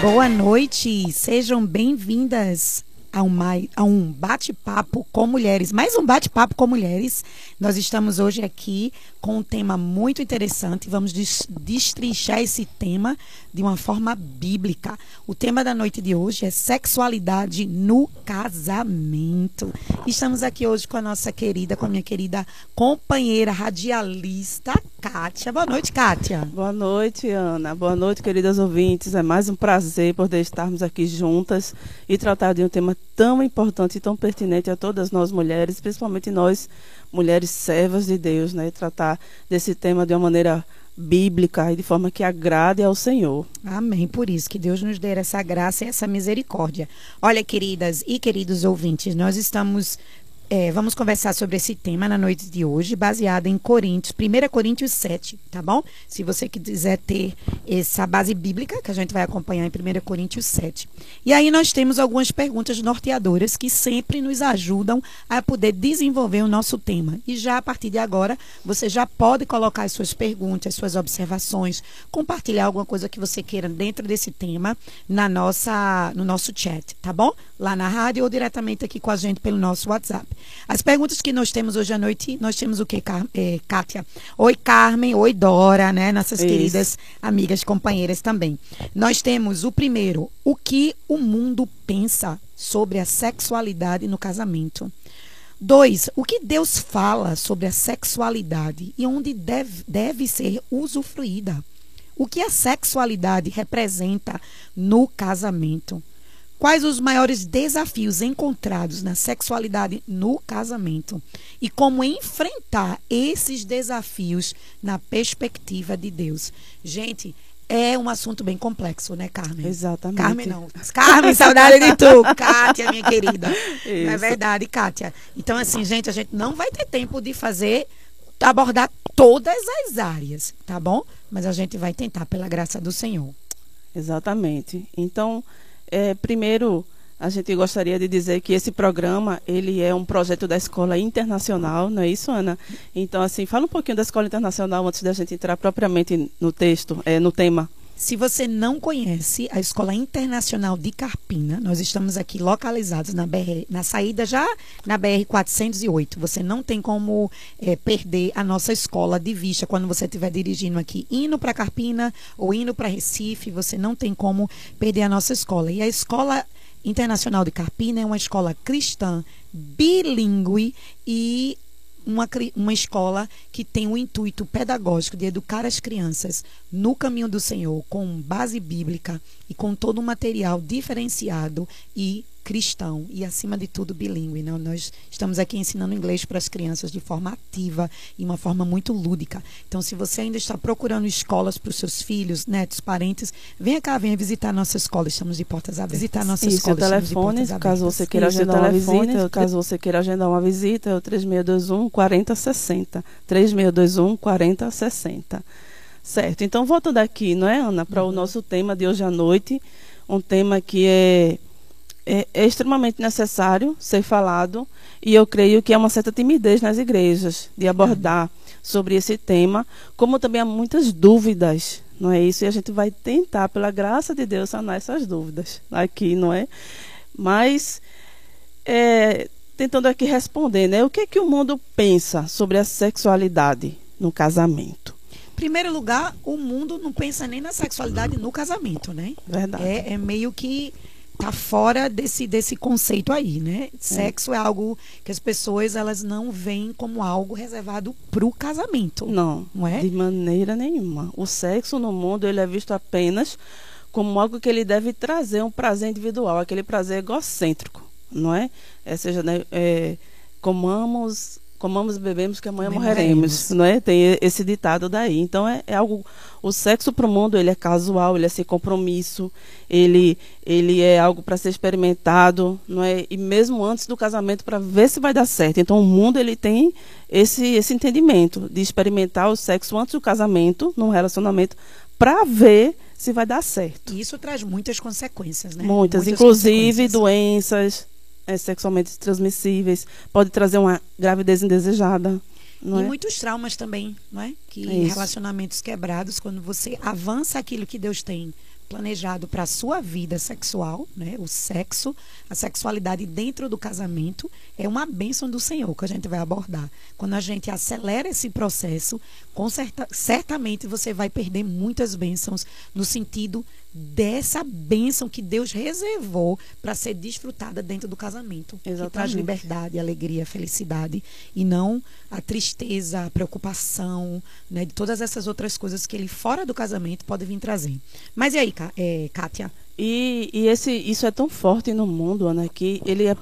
Boa noite, sejam bem-vindas a um, a um bate-papo com mulheres. Mais um bate-papo com mulheres. Nós estamos hoje aqui com um tema muito interessante. Vamos destrinchar esse tema de uma forma bíblica. O tema da noite de hoje é sexualidade no casamento. Estamos aqui hoje com a nossa querida, com a minha querida companheira radialista, Kátia. Boa noite, Kátia. Boa noite, Ana. Boa noite, queridas ouvintes. É mais um prazer poder estarmos aqui juntas e tratar de um tema tão importante e tão pertinente a todas nós mulheres, principalmente nós mulheres servas de Deus, né? Tratar desse tema de uma maneira bíblica e de forma que agrade ao Senhor. Amém. Por isso que Deus nos dê essa graça e essa misericórdia. Olha, queridas e queridos ouvintes, nós estamos é, vamos conversar sobre esse tema na noite de hoje, baseado em Coríntios, 1 Coríntios 7, tá bom? Se você quiser ter essa base bíblica, que a gente vai acompanhar em 1 Coríntios 7. E aí nós temos algumas perguntas norteadoras que sempre nos ajudam a poder desenvolver o nosso tema. E já a partir de agora, você já pode colocar as suas perguntas, as suas observações, compartilhar alguma coisa que você queira dentro desse tema na nossa, no nosso chat, tá bom? Lá na rádio ou diretamente aqui com a gente pelo nosso WhatsApp. As perguntas que nós temos hoje à noite, nós temos o que, é, Kátia? Oi, Carmen. Oi, Dora, né? Nossas Isso. queridas amigas, companheiras também. Nós temos o primeiro, o que o mundo pensa sobre a sexualidade no casamento. Dois, o que Deus fala sobre a sexualidade e onde deve, deve ser usufruída. O que a sexualidade representa no casamento. Quais os maiores desafios encontrados na sexualidade no casamento e como enfrentar esses desafios na perspectiva de Deus? Gente, é um assunto bem complexo, né, Carmen? Exatamente. Carmen não. Carmen, saudade de tu. Kátia, minha querida. Isso. Não é verdade, Kátia. Então, assim, gente, a gente não vai ter tempo de fazer, abordar todas as áreas, tá bom? Mas a gente vai tentar, pela graça do Senhor. Exatamente. Então, é, primeiro, a gente gostaria de dizer que esse programa ele é um projeto da Escola Internacional, não é isso, Ana? Então, assim, fala um pouquinho da Escola Internacional antes da gente entrar propriamente no texto, é, no tema. Se você não conhece a Escola Internacional de Carpina, nós estamos aqui localizados na, BR, na saída já na BR 408. Você não tem como é, perder a nossa escola de vista quando você estiver dirigindo aqui, indo para Carpina ou indo para Recife. Você não tem como perder a nossa escola. E a Escola Internacional de Carpina é uma escola cristã bilíngue e uma, uma escola que tem o intuito pedagógico de educar as crianças no caminho do Senhor, com base bíblica e com todo um material diferenciado e cristão e, acima de tudo, bilíngue. Né? Nós estamos aqui ensinando inglês para as crianças de forma ativa e uma forma muito lúdica. Então, se você ainda está procurando escolas para os seus filhos, netos, parentes, venha cá, venha visitar a nossa escola. Estamos de portas abertas. Visitar a nossa Isso, escola. Telefone, caso você queira Isso, agendar uma visita, caso você queira agendar uma visita, é o 3621 4060. 3621 4060. Certo. Então, voltando aqui, não é, Ana, para uhum. o nosso tema de hoje à noite, um tema que é é, é, extremamente necessário ser falado e eu creio que há uma certa timidez nas igrejas de abordar sobre esse tema, como também há muitas dúvidas, não é isso? E a gente vai tentar, pela graça de Deus, sanar essas dúvidas aqui, não é? Mas é, tentando aqui responder, né? O que é que o mundo pensa sobre a sexualidade no casamento? Em primeiro lugar, o mundo não pensa nem na sexualidade no casamento, né? Verdade. É, é meio que tá fora desse, desse conceito aí, né? É. Sexo é algo que as pessoas elas não veem como algo reservado para o casamento. Não, não é? De maneira nenhuma. O sexo no mundo ele é visto apenas como algo que ele deve trazer um prazer individual, aquele prazer egocêntrico, não é? é seja, né, é, comamos comamos e bebemos que amanhã morreremos, não é? Tem esse ditado daí. Então é, é algo o sexo para o mundo ele é casual, ele é sem compromisso, ele ele é algo para ser experimentado, não é? E mesmo antes do casamento para ver se vai dar certo. Então o mundo ele tem esse esse entendimento de experimentar o sexo antes do casamento, num relacionamento, para ver se vai dar certo. E isso traz muitas consequências, né? Muitas, muitas inclusive doenças, é, sexualmente transmissíveis, pode trazer uma gravidez indesejada. Não e é? muitos traumas também, não é? Que é relacionamentos quebrados, quando você avança aquilo que Deus tem planejado para a sua vida sexual, né? O sexo, a sexualidade dentro do casamento é uma bênção do Senhor que a gente vai abordar. Quando a gente acelera esse processo, com certa, certamente você vai perder muitas bênçãos no sentido dessa bênção que Deus reservou para ser desfrutada dentro do casamento. Exatamente. Que traz liberdade, alegria, felicidade e não a tristeza, a preocupação, né, de todas essas outras coisas que ele fora do casamento pode vir trazer. Mas e aí, é, Kátia? E, e esse, isso é tão forte no mundo, Ana, que ele é,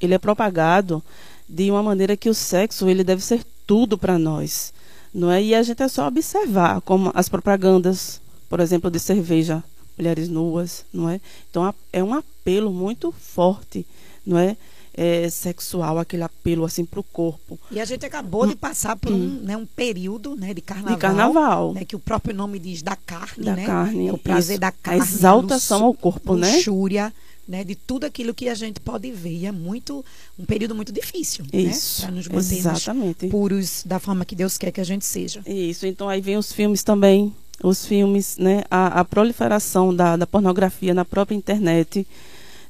ele é propagado de uma maneira que o sexo ele deve ser tudo para nós. Não é? E a gente é só observar como as propagandas, por exemplo, de cerveja mulheres nuas, não é? Então é um apelo muito forte, não é? É, sexual, aquele apelo assim para o corpo. E a gente acabou de passar por um, hum. né, um período né, de carnaval. De carnaval. Né, que o próprio nome diz da carne, da né? Carne, é o prazer isso. da carne. A exaltação ao corpo, né? Luxúria, né? De tudo aquilo que a gente pode ver. E é muito, um período muito difícil, né, isso. né? Para nos mantermos puros da forma que Deus quer que a gente seja. Isso. Então aí vem os filmes também os filmes, né, a, a proliferação da, da, pornografia na própria internet,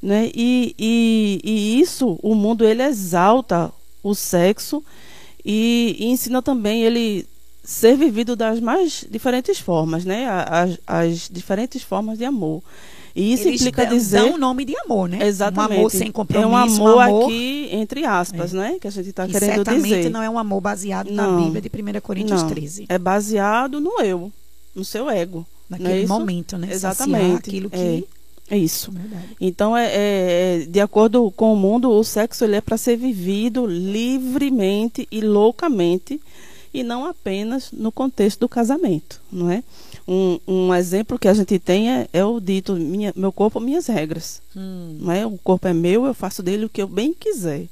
né, e, e, e, isso, o mundo ele exalta o sexo e, e, ensina também ele ser vivido das mais diferentes formas, né, as, as diferentes formas de amor. E isso Eles implica dão, dizer. Dão o nome de amor, né? Exatamente. Um amor sem compromisso. É um amor, um amor aqui, entre aspas, é. né? Que a gente está querendo certamente dizer. certamente não é um amor baseado não, na Bíblia de 1 Coríntios não, 13. É baseado no eu no seu ego. Naquele é momento, né? Exatamente. aquilo que. É, é isso. Verdade. Então, é, é, de acordo com o mundo, o sexo ele é para ser vivido livremente e loucamente e não apenas no contexto do casamento, não é? Um, um exemplo que a gente tem é, é o dito minha, meu corpo, minhas regras, hum. não é? O corpo é meu, eu faço dele o que eu bem quiser.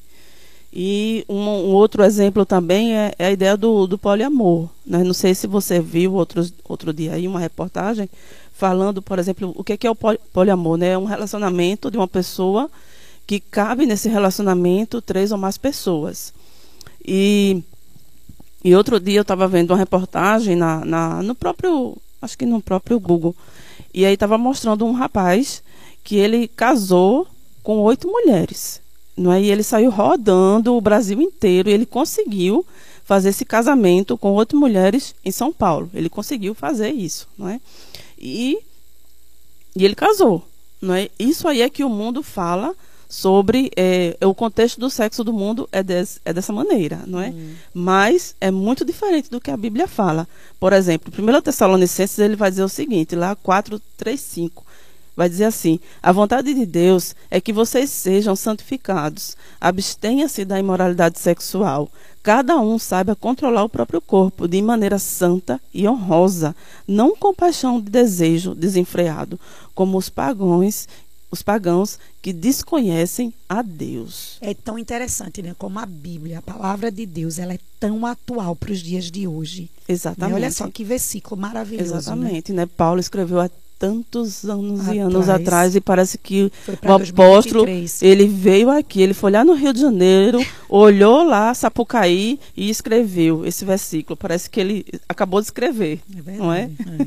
E um, um, outro exemplo também é, é, a ideia do, do poliamor. Né? Não sei se você viu outros, outro dia aí uma reportagem falando, por exemplo, o que é, que é o poliamor. Né? É um relacionamento de uma pessoa que cabe nesse relacionamento três ou mais pessoas. E, e outro dia eu estava vendo uma reportagem na, na, no próprio, acho que no próprio Google, e aí estava mostrando um rapaz que ele casou com oito mulheres. Não é? E ele saiu rodando o Brasil inteiro e ele conseguiu fazer esse casamento com oito mulheres em São Paulo. Ele conseguiu fazer isso, não é? E, e ele casou, não é? Isso aí é que o mundo fala sobre é, o contexto do sexo do mundo é, des, é dessa maneira, não é? Hum. Mas é muito diferente do que a Bíblia fala. Por exemplo, 1 Tessalonicenses ele vai dizer o seguinte, lá 4, 3, 5 vai dizer assim: a vontade de Deus é que vocês sejam santificados, abstenha-se da imoralidade sexual. Cada um saiba controlar o próprio corpo de maneira santa e honrosa, não com paixão de desejo desenfreado, como os pagãos os pagãos que desconhecem a Deus. É tão interessante, né? Como a Bíblia, a palavra de Deus, ela é tão atual para os dias de hoje. Exatamente. Né? Olha só que versículo maravilhoso. Né? Exatamente, né? né? Paulo escreveu a tantos anos atrás. e anos atrás e parece que o apóstolo ele veio aqui, ele foi lá no Rio de Janeiro, olhou lá Sapucaí e escreveu esse versículo. Parece que ele acabou de escrever, é verdade, não é? é?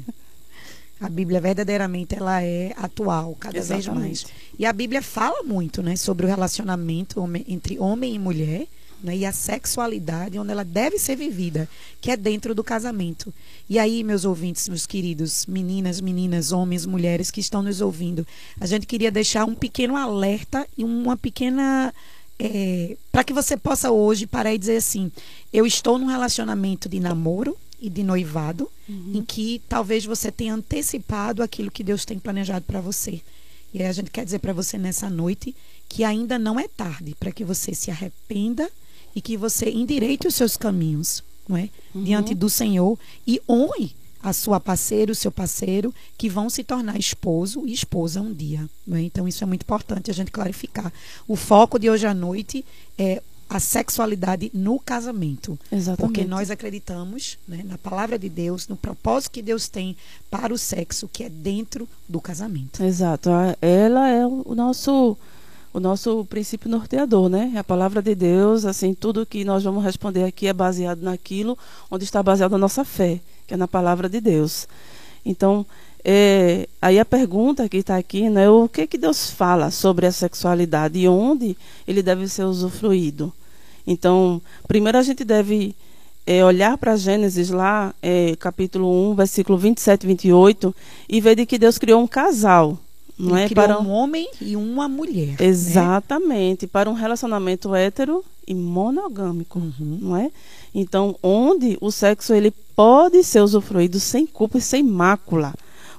A Bíblia verdadeiramente ela é atual, cada Exatamente. vez mais. E a Bíblia fala muito, né, sobre o relacionamento entre homem e mulher né, e a sexualidade onde ela deve ser vivida, que é dentro do casamento. E aí, meus ouvintes, meus queridos, meninas, meninas, homens, mulheres que estão nos ouvindo, a gente queria deixar um pequeno alerta e uma pequena. É, para que você possa hoje parar e dizer assim: eu estou num relacionamento de namoro e de noivado, uhum. em que talvez você tenha antecipado aquilo que Deus tem planejado para você. E aí a gente quer dizer para você nessa noite que ainda não é tarde para que você se arrependa e que você endireite os seus caminhos, não é? Uhum. Diante do Senhor e honre a sua parceira, o seu parceiro, que vão se tornar esposo e esposa um dia. Não é? Então, isso é muito importante a gente clarificar. O foco de hoje à noite é a sexualidade no casamento. Exatamente. Porque nós acreditamos né, na palavra de Deus, no propósito que Deus tem para o sexo, que é dentro do casamento. Exato. Ela é o nosso o nosso princípio norteador, né? A palavra de Deus, assim, tudo que nós vamos responder aqui é baseado naquilo onde está baseada a nossa fé, que é na palavra de Deus. Então, é, aí a pergunta que está aqui, né, o que que Deus fala sobre a sexualidade e onde ele deve ser usufruído? Então, primeiro a gente deve é, olhar para Gênesis lá, é, capítulo 1, versículo 27 e 28, e ver de que Deus criou um casal. Não Ele é para um homem e uma mulher. Né? Exatamente, né? para um relacionamento hétero e monogâmico, uhum. não é? Então, onde o sexo ele pode ser usufruído sem culpa e sem mácula.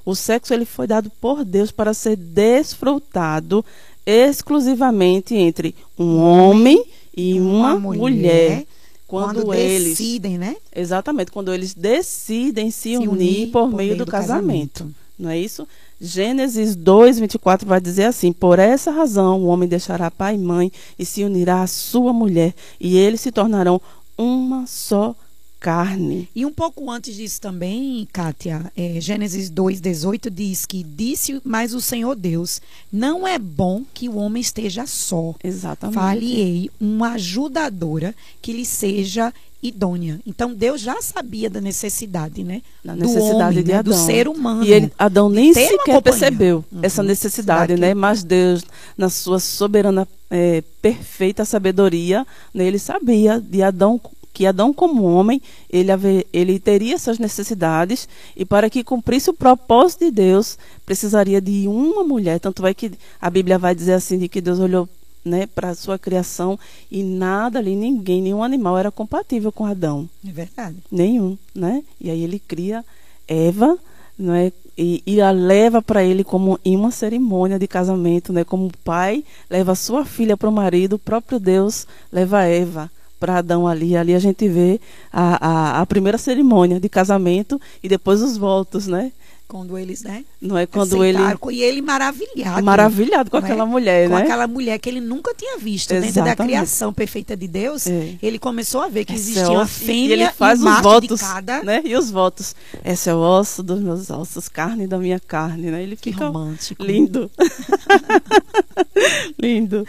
O sexo ele foi dado por Deus para ser desfrutado exclusivamente entre um homem e uma, uma mulher, mulher. Quando, quando eles decidem, né? Exatamente, quando eles decidem se, se unir, unir, por, por meio, meio do, do casamento. casamento. Não é isso? Gênesis 2, 24 vai dizer assim: Por essa razão o homem deixará pai e mãe e se unirá à sua mulher, e eles se tornarão uma só carne. E um pouco antes disso também, Kátia, é, Gênesis 2,18 diz que disse mais o Senhor Deus: não é bom que o homem esteja só. Exatamente. Falei uma ajudadora que lhe seja idônea. Então Deus já sabia da necessidade, né? Da necessidade do homem, de né? Adão. do ser humano. E ele, Adão nem sequer percebeu uhum. essa necessidade, né? Mas Deus, na sua soberana, é, perfeita sabedoria, né? ele sabia de Adão que Adão, como homem, ele, ele teria essas necessidades e para que cumprisse o propósito de Deus, precisaria de uma mulher. Tanto é que a Bíblia vai dizer assim, de que Deus olhou né, para a sua criação e nada ali, ninguém, nenhum animal era compatível com Adão. É verdade. Nenhum, né? E aí ele cria Eva, não é? E, e a leva para ele como em uma cerimônia de casamento, né? Como o pai leva sua filha para o marido, o próprio Deus leva Eva para Adão ali. Ali a gente vê a, a, a, primeira cerimônia de casamento e depois os votos, né? Quando eles, né? Não é quando ele. E ele maravilhado. Maravilhado com é? aquela mulher, com né? Com aquela mulher que ele nunca tinha visto. Exatamente. Dentro da criação perfeita de Deus, é. ele começou a ver que existia é uma fêmea e ele faz e os votos, cada. Né? E os votos. Esse é o osso dos meus ossos, carne da minha carne, né? Ele que fica romântico. lindo. lindo.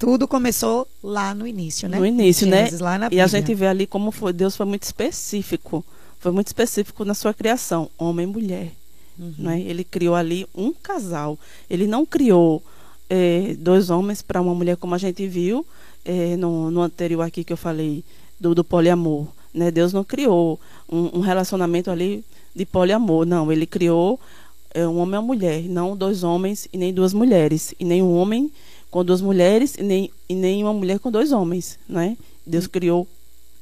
Tudo começou lá no início, né? No início, né? e a gente vê ali como foi, Deus foi muito específico. Foi muito específico na sua criação, homem e mulher. Uhum. Né? Ele criou ali um casal. Ele não criou é, dois homens para uma mulher, como a gente viu é, no, no, anterior aqui que eu falei, do, do poliamor. Né? Deus não criou um, um, relacionamento ali de poliamor. Não, ele criou é, um homem e uma mulher, não dois homens e nem duas mulheres. E nem um homem com duas mulheres e nem, e nem uma mulher com dois homens, né? Deus hum. criou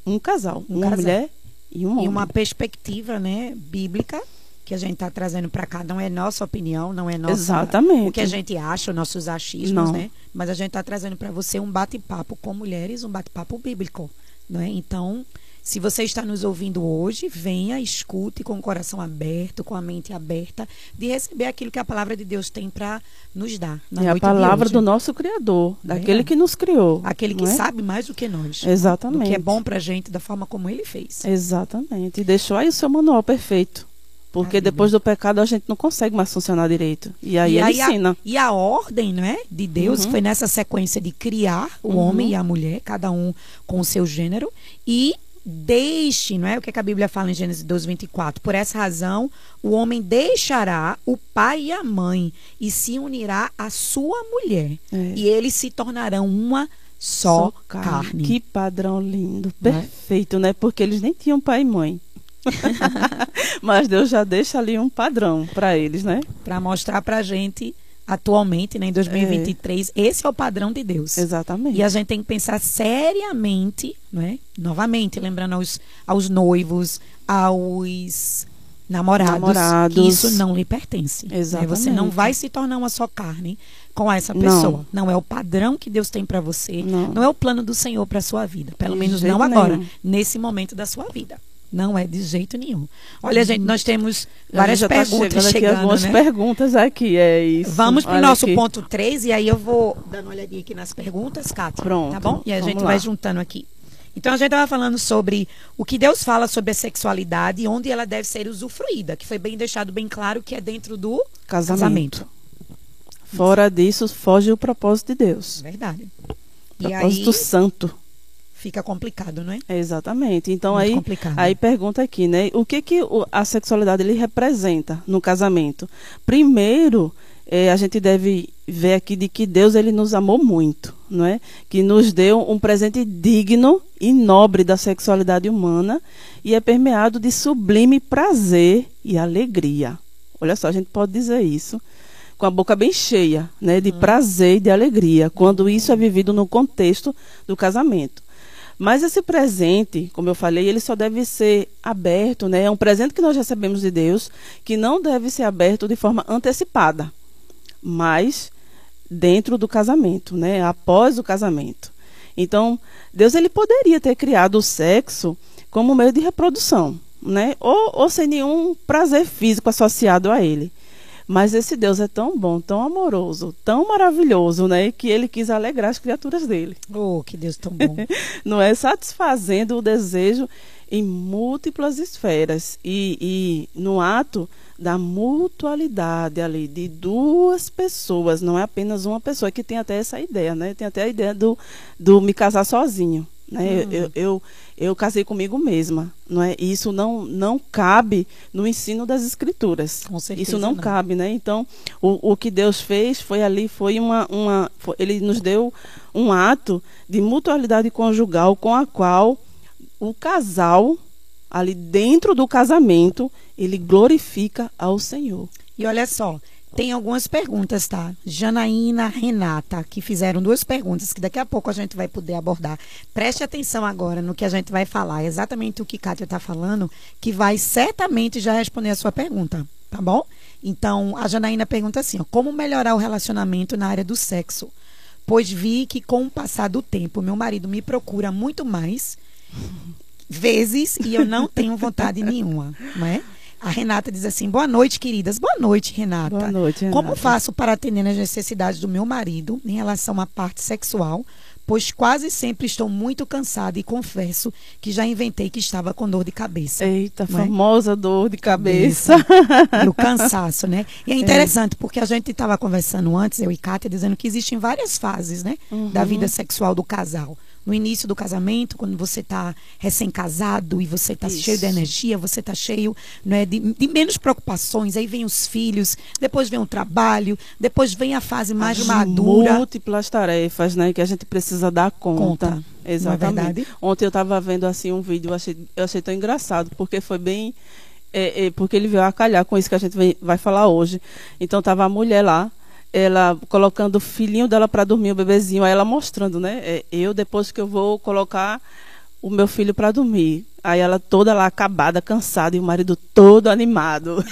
um casal, um uma casal. mulher e um homem. E uma perspectiva, né, bíblica que a gente está trazendo para cá não é nossa opinião, não é nossa, Exatamente. o que a gente acha, os nossos achismos, não. né? Mas a gente está trazendo para você um bate-papo com mulheres, um bate-papo bíblico, né? Então, se você está nos ouvindo hoje, venha, escute com o coração aberto, com a mente aberta, de receber aquilo que a palavra de Deus tem para nos dar. é a palavra do nosso Criador, daquele é. que nos criou. Aquele que é? sabe mais do que nós. Exatamente. Do que é bom para a gente, da forma como ele fez. Exatamente. E deixou aí o seu manual perfeito. Porque depois do pecado a gente não consegue mais funcionar direito. E aí e ele aí ensina. A, e a ordem não é, de Deus uhum. foi nessa sequência de criar o uhum. homem e a mulher, cada um com o seu gênero, e deixe, não é o que, a Bíblia fala em Gênesis 12, 24. Por essa razão, o homem deixará o pai e a mãe e se unirá à sua mulher. É. E eles se tornarão uma só, só carne. carne. Que padrão lindo, é? perfeito, é? né? Porque eles nem tinham pai e mãe. Mas Deus já deixa ali um padrão para eles, né? Para mostrar para a gente atualmente, né, em 2023, é. esse é o padrão de Deus. Exatamente. E a gente tem que pensar seriamente, não é? Novamente, lembrando aos, aos noivos, aos namorados, namorados, que isso não lhe pertence. Exatamente. Né? Você não vai se tornar uma só carne com essa pessoa. Não, não é o padrão que Deus tem para você. Não. não. é o plano do Senhor para sua vida. Pelo menos não agora, nenhum. nesse momento da sua vida. Não é de jeito nenhum. Olha, gente, nós temos várias tá perguntas tá chegando, chegando aqui, algumas né? perguntas aqui, é isso. Vamos para o nosso aqui. ponto 3 e aí eu vou dando uma olhadinha aqui nas perguntas, Cátia. Pronto. Tá bom? E a gente lá. vai juntando aqui. Então a gente estava falando sobre o que Deus fala sobre a sexualidade e onde ela deve ser usufruída, que foi bem deixado bem claro que é dentro do casamento. casamento. Fora disso, foge o propósito de Deus. Verdade. Propósito aí, santo. Fica complicado, não é? Exatamente. Então Muito aí, complicado. aí pergunta aqui, né? O que que a sexualidade ele representa no casamento? Primeiro, é, a gente deve ver aqui de que Deus ele nos amou muito, não é? Que nos deu um presente digno e nobre da sexualidade humana e é permeado de sublime prazer e alegria. Olha só, a gente pode dizer isso com a boca bem cheia, né, de hum. prazer e de alegria, quando isso é vivido no contexto do casamento. Mas esse presente, como eu falei, ele só deve ser aberto, né? É um presente que nós recebemos de Deus, que não deve ser aberto de forma antecipada, mas dentro do casamento, né? Após o casamento. Então, Deus ele poderia ter criado o sexo como meio de reprodução, né? Ou, ou sem nenhum prazer físico associado a ele. Mas esse Deus é tão bom, tão amoroso, tão maravilhoso, né? Que ele quis alegrar as criaturas dele. Oh, que Deus tão bom. Não é satisfazendo o desejo em múltiplas esferas e, e no ato da mutualidade ali de duas pessoas, não é apenas uma pessoa que tem até essa ideia, né? Tem até a ideia do, do me casar sozinho. Né? Eu, eu, eu, casei comigo mesma, não é? isso não, não cabe no ensino das escrituras. Com certeza isso não, não, cabe, né? Então, o, o que Deus fez foi ali, foi uma, uma foi, ele nos deu um ato de mutualidade conjugal com a qual o casal ali dentro do casamento ele glorifica ao Senhor. E olha só, tem algumas perguntas, tá? Janaína, Renata, que fizeram duas perguntas que daqui a pouco a gente vai poder abordar. Preste atenção agora no que a gente vai falar, exatamente o que Kátia está falando, que vai certamente já responder a sua pergunta, tá bom? Então, a Janaína pergunta assim: ó, como melhorar o relacionamento na área do sexo? Pois vi que com o passar do tempo, meu marido me procura muito mais vezes e eu não tenho vontade nenhuma, não é? A Renata diz assim: Boa noite, queridas. Boa noite, Renata. Boa noite, Renata. Como faço para atender as necessidades do meu marido em relação à parte sexual? Pois quase sempre estou muito cansada e confesso que já inventei que estava com dor de cabeça. Eita, é? famosa dor de cabeça. cabeça. E o cansaço, né? E é, é. interessante, é. porque a gente estava conversando antes, eu e Kátia, dizendo que existem várias fases, né? Uhum. Da vida sexual do casal no início do casamento, quando você está recém-casado e você está cheio de energia, você está cheio né, de, de, menos preocupações. Aí vem os filhos, depois vem o trabalho, depois vem a fase mais As madura. Múltiplas tarefas, né, que a gente precisa dar conta. conta. É Exatamente. É Ontem eu estava vendo assim um vídeo, eu achei, eu achei tão engraçado, porque foi bem é, é, porque ele veio a calhar com isso que a gente vai falar hoje. Então tava a mulher lá ela colocando o filhinho dela para dormir, o bebezinho, aí ela mostrando, né? É, eu, depois que eu vou colocar o meu filho para dormir. Aí ela toda lá acabada, cansada, e o marido todo animado.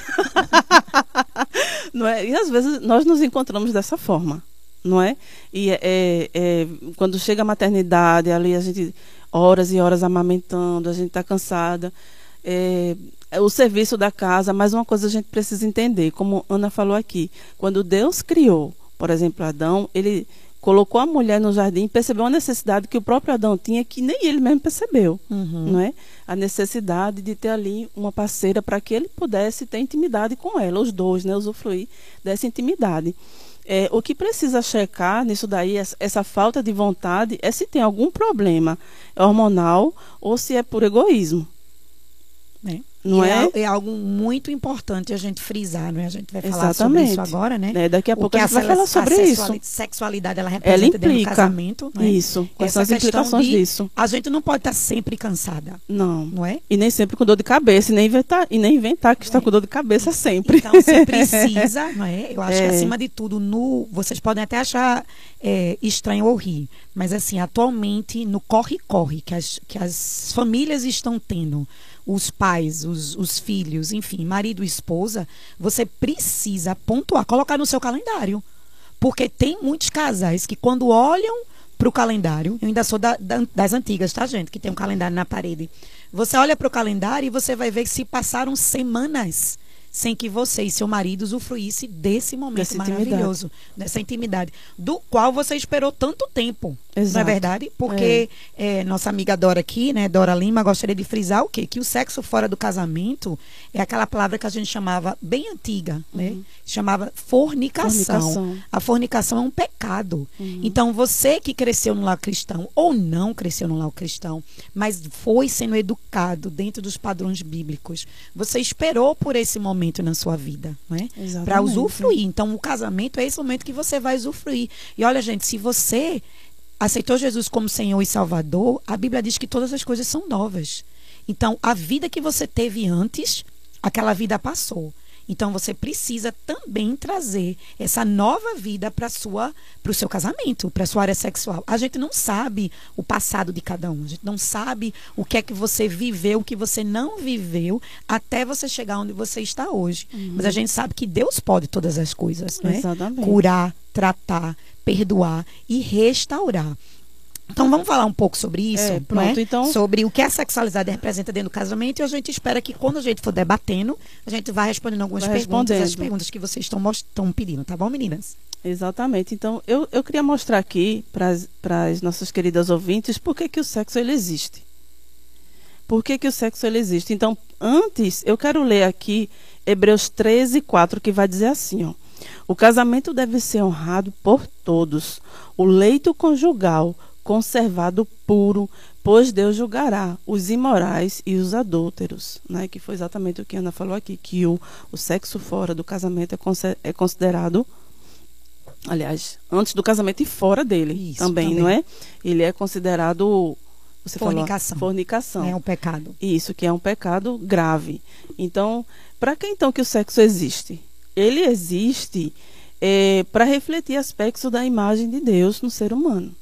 não é? E às vezes nós nos encontramos dessa forma, não é? E é, é, é quando chega a maternidade, ali a gente horas e horas amamentando, a gente está cansada. É, o serviço da casa, mas uma coisa a gente precisa entender, como Ana falou aqui, quando Deus criou, por exemplo, Adão, ele colocou a mulher no jardim e percebeu uma necessidade que o próprio Adão tinha que nem ele mesmo percebeu, uhum. não é? A necessidade de ter ali uma parceira para que ele pudesse ter intimidade com ela, os dois, né, usufruir dessa intimidade. É, o que precisa checar nisso daí, essa, falta de vontade, é se tem algum problema hormonal ou se é por egoísmo. É. Não é, é? é? algo muito importante a gente frisar, não é? A gente vai falar Exatamente. sobre isso agora, né? É, daqui a pouco a gente vai falar sobre a isso. sexualidade ela representa ela implica, dentro do casamento, né? Isso. Quais são as implicações de, disso? A gente não pode estar sempre cansada. Não. Não é? E nem sempre com dor de cabeça, e nem inventar, e nem inventar que está com dor de cabeça sempre. Então você precisa, não é? Eu acho que é. acima de tudo, no, vocês podem até achar é, estranho ou rir, mas assim, atualmente no corre-corre que as, que as famílias estão tendo os pais, os, os filhos, enfim, marido e esposa, você precisa pontuar, colocar no seu calendário. Porque tem muitos casais que quando olham para o calendário, eu ainda sou da, da, das antigas, tá, gente? Que tem um calendário na parede. Você olha para o calendário e você vai ver que se passaram semanas sem que você e seu marido usufruísse desse momento dessa maravilhoso, intimidade. dessa intimidade, do qual você esperou tanto tempo. Exato. Não é verdade? Porque é. É, nossa amiga Dora aqui, né, Dora Lima, gostaria de frisar o quê? Que o sexo fora do casamento é aquela palavra que a gente chamava bem antiga, né? Uhum. Chamava fornicação. fornicação. A fornicação é um pecado. Uhum. Então, você que cresceu no lar cristão ou não cresceu no lar cristão, mas foi sendo educado dentro dos padrões bíblicos, você esperou por esse momento na sua vida, né? Para usufruir. Então, o casamento é esse momento que você vai usufruir. E olha, gente, se você aceitou Jesus como Senhor e Salvador, a Bíblia diz que todas as coisas são novas. Então, a vida que você teve antes, aquela vida passou. Então você precisa também trazer essa nova vida para sua para o seu casamento, para sua área sexual. A gente não sabe o passado de cada um, a gente não sabe o que é que você viveu, o que você não viveu até você chegar onde você está hoje. Uhum. Mas a gente sabe que Deus pode todas as coisas, né? Exatamente. Curar, tratar, perdoar e restaurar. Então vamos falar um pouco sobre isso, é, pronto, então... sobre o que a sexualidade representa dentro do casamento e a gente espera que quando a gente for debatendo, a gente vai respondendo algumas vai perguntas, as perguntas que vocês estão pedindo, tá bom, meninas? Exatamente. Então eu, eu queria mostrar aqui para as nossas queridas ouvintes por que, que o sexo ele existe. Por que, que o sexo ele existe? Então, antes, eu quero ler aqui Hebreus 13, 4, que vai dizer assim, ó. O casamento deve ser honrado por todos. O leito conjugal conservado puro, pois Deus julgará os imorais e os adúlteros, né? Que foi exatamente o que a Ana falou aqui, que o, o sexo fora do casamento é, é considerado aliás, antes do casamento e fora dele Isso, também, também, não é? Ele é considerado você fornicação. Falou, fornicação. É um pecado. Isso, que é um pecado grave. Então, para que então que o sexo existe? Ele existe é, para refletir aspectos da imagem de Deus no ser humano.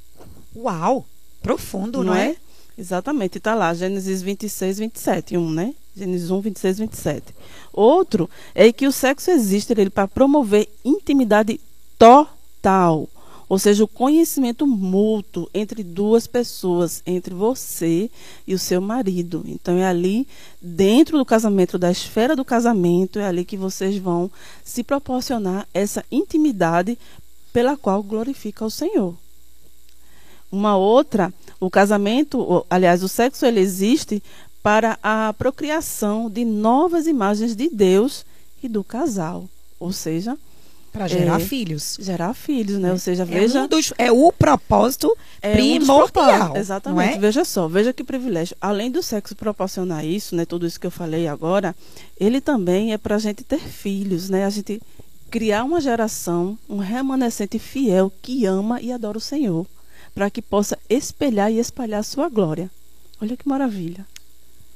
Uau! Profundo, não, não é? é? Exatamente, está lá, Gênesis 26, 27, um, né? Gênesis 1, 26, 27. Outro é que o sexo existe ele para promover intimidade total, ou seja, o conhecimento mútuo entre duas pessoas, entre você e o seu marido. Então é ali dentro do casamento, da esfera do casamento, é ali que vocês vão se proporcionar essa intimidade pela qual glorifica o Senhor. Uma outra, o casamento, aliás, o sexo ele existe para a procriação de novas imagens de Deus e do casal, ou seja, para gerar é, filhos. Gerar filhos, né? Ou seja, é veja. Um dos, é o propósito é primordial. Um exatamente. É? Veja só, veja que privilégio. Além do sexo proporcionar isso, né? Tudo isso que eu falei agora, ele também é para a gente ter filhos, né? A gente criar uma geração, um remanescente fiel que ama e adora o Senhor para que possa espelhar e espalhar a sua glória. Olha que maravilha.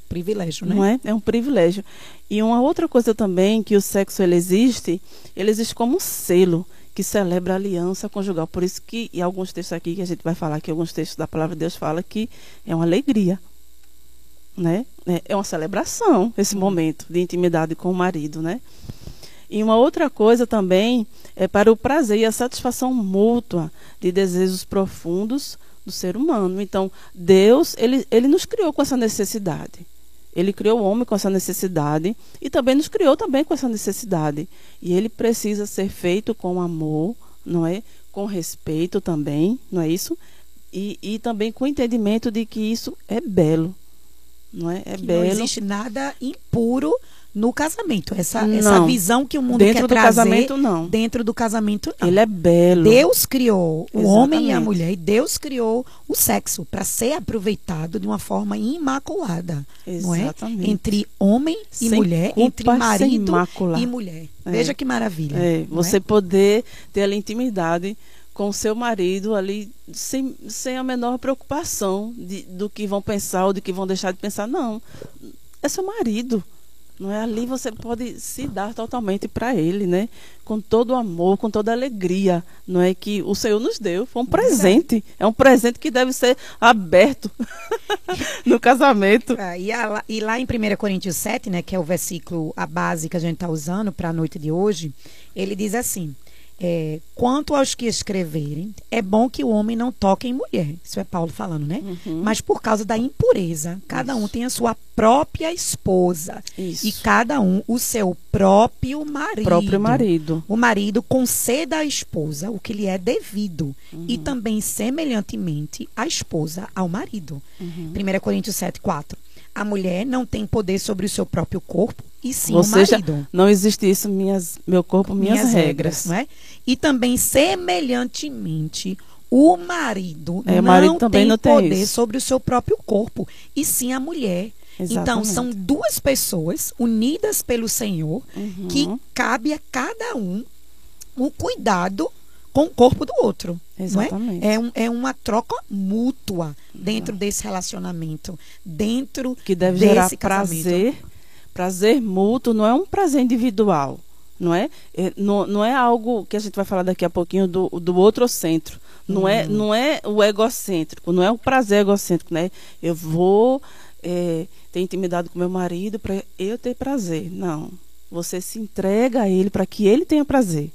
Privilégio, né? Não é? É um privilégio. E uma outra coisa também que o sexo ele existe, ele existe como um selo que celebra a aliança conjugal. Por isso que em alguns textos aqui que a gente vai falar que alguns textos da palavra de Deus fala que é uma alegria, né? É, é uma celebração esse momento de intimidade com o marido, né? E uma outra coisa também é para o prazer e a satisfação mútua de desejos profundos do ser humano. Então, Deus, ele, ele nos criou com essa necessidade. Ele criou o homem com essa necessidade e também nos criou também com essa necessidade. E ele precisa ser feito com amor, não é? Com respeito também, não é isso? E, e também com o entendimento de que isso é belo, não é? É que belo. Não existe nada impuro no casamento. Essa, essa visão que o mundo dentro quer do trazer casamento não. dentro do casamento não. Ele é belo. Deus criou o Exatamente. homem e a mulher e Deus criou o sexo para ser aproveitado de uma forma imaculada, Exatamente. não é? Entre homem e sem mulher, culpa, entre marido e mulher. É. Veja que maravilha. É. Você é? poder ter a intimidade com o seu marido ali sem, sem a menor preocupação de, do que vão pensar ou do que vão deixar de pensar. Não, é seu marido. Não é ali você pode se dar totalmente para ele, né? Com todo o amor, com toda a alegria, não é que o Senhor nos deu, foi um presente. É um presente que deve ser aberto no casamento. Ah, e, a, e, lá em 1 Coríntios 7, né, que é o versículo a base que a gente está usando para a noite de hoje, ele diz assim: é, quanto aos que escreverem, é bom que o homem não toque em mulher. Isso é Paulo falando, né? Uhum. Mas por causa da impureza. Cada Isso. um tem a sua própria esposa. Isso. E cada um o seu próprio marido. Próprio marido. O marido conceda à esposa o que lhe é devido. Uhum. E também, semelhantemente, a esposa ao marido. Uhum. 1 Coríntios 7, 4. A mulher não tem poder sobre o seu próprio corpo, e sim Ou o marido. Seja, não existe isso, minhas, meu corpo, minhas, minhas regras. regras. Não é? E também, semelhantemente, o marido é, não, marido tem não tem poder isso. sobre o seu próprio corpo, e sim a mulher. Exatamente. Então, são duas pessoas unidas pelo Senhor uhum. que cabe a cada um o cuidado com o corpo do outro. Exatamente. É? É, um, é uma troca mútua dentro desse relacionamento, dentro que deve desse gerar casamento. prazer prazer mútuo não é um prazer individual, não é? é não, não é algo que a gente vai falar daqui a pouquinho do, do outro centro. Não, é, uhum. não é o egocêntrico, não é o prazer egocêntrico, né? Eu vou é, ter intimidade com meu marido para eu ter prazer. Não. Você se entrega a ele para que ele tenha prazer.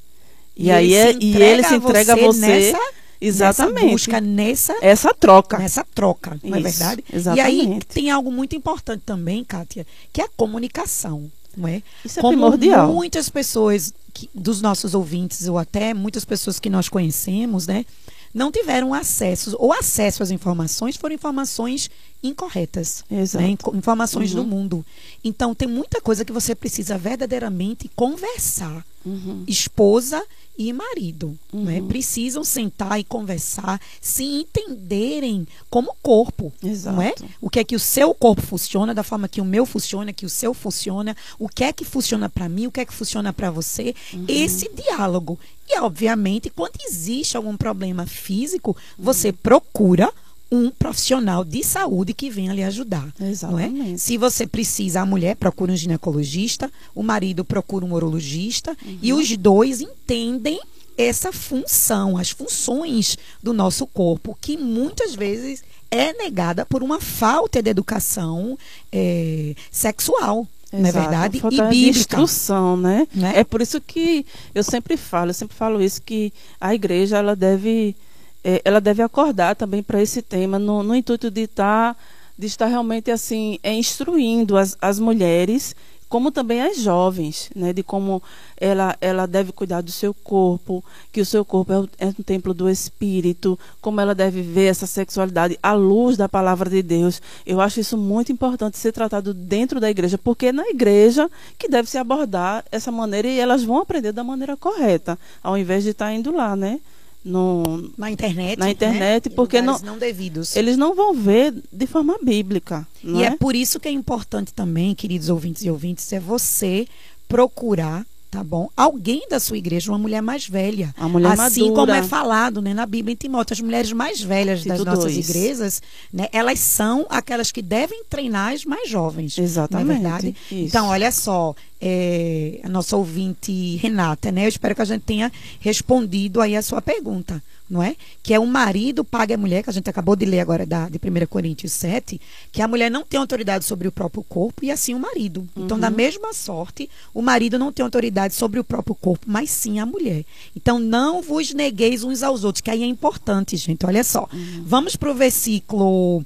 E, e aí é, e ele se entrega a você, você nessa Exatamente. Nessa busca, nessa essa troca. Nessa troca, não é verdade? Exatamente. E aí tem algo muito importante também, Kátia, que é a comunicação. Não é? Isso é Como primordial. muitas pessoas que, dos nossos ouvintes, ou até muitas pessoas que nós conhecemos, né? não tiveram acesso, ou acesso às informações foram informações incorretas, né? informações uhum. do mundo. Então, tem muita coisa que você precisa verdadeiramente conversar. Uhum. Esposa e marido. Uhum. Né? Precisam sentar e conversar, se entenderem como corpo. Exato. Não é? O que é que o seu corpo funciona, da forma que o meu funciona, que o seu funciona, o que é que funciona para mim, o que é que funciona para você. Uhum. Esse diálogo. E, obviamente, quando existe algum problema físico, você uhum. procura um profissional de saúde que venha lhe ajudar. Exatamente. Não é? Se você precisa, a mulher procura um ginecologista, o marido procura um urologista uhum. e os dois entendem essa função, as funções do nosso corpo, que muitas vezes é negada por uma falta de educação é, sexual. Não é verdade? Falta e bíblica. instrução, né? né? É por isso que eu sempre falo, eu sempre falo isso, que a igreja ela deve é, ela deve acordar também para esse tema, no, no intuito de estar, tá, de estar realmente assim, é, instruindo as, as mulheres, como também as jovens, né, de como ela, ela deve cuidar do seu corpo, que o seu corpo é, o, é um templo do Espírito, como ela deve ver essa sexualidade à luz da palavra de Deus. Eu acho isso muito importante ser tratado dentro da igreja, porque é na igreja que deve se abordar essa maneira e elas vão aprender da maneira correta, ao invés de estar tá indo lá, né? No, na internet, na internet, né? porque não, não devidos. Eles não vão ver de forma bíblica. e é? é por isso que é importante também, queridos ouvintes e ouvintes, é você procurar tá bom? Alguém da sua igreja, uma mulher mais velha. A mulher assim madura. como é falado né, na Bíblia em Timóteo, as mulheres mais velhas das nossas dois. igrejas, né, elas são aquelas que devem treinar as mais jovens. Exatamente. Não é verdade? Isso. Então, olha só, é, a nossa ouvinte Renata, né? Eu espero que a gente tenha respondido aí a sua pergunta não é? Que é o marido paga a mulher, que a gente acabou de ler agora da, de 1 Coríntios 7, que a mulher não tem autoridade sobre o próprio corpo e assim o marido. Uhum. Então, da uhum. mesma sorte, o marido não tem autoridade sobre o próprio corpo, mas sim a mulher. Então, não vos negueis uns aos outros, que aí é importante, gente. Olha só. Uhum. Vamos para o versículo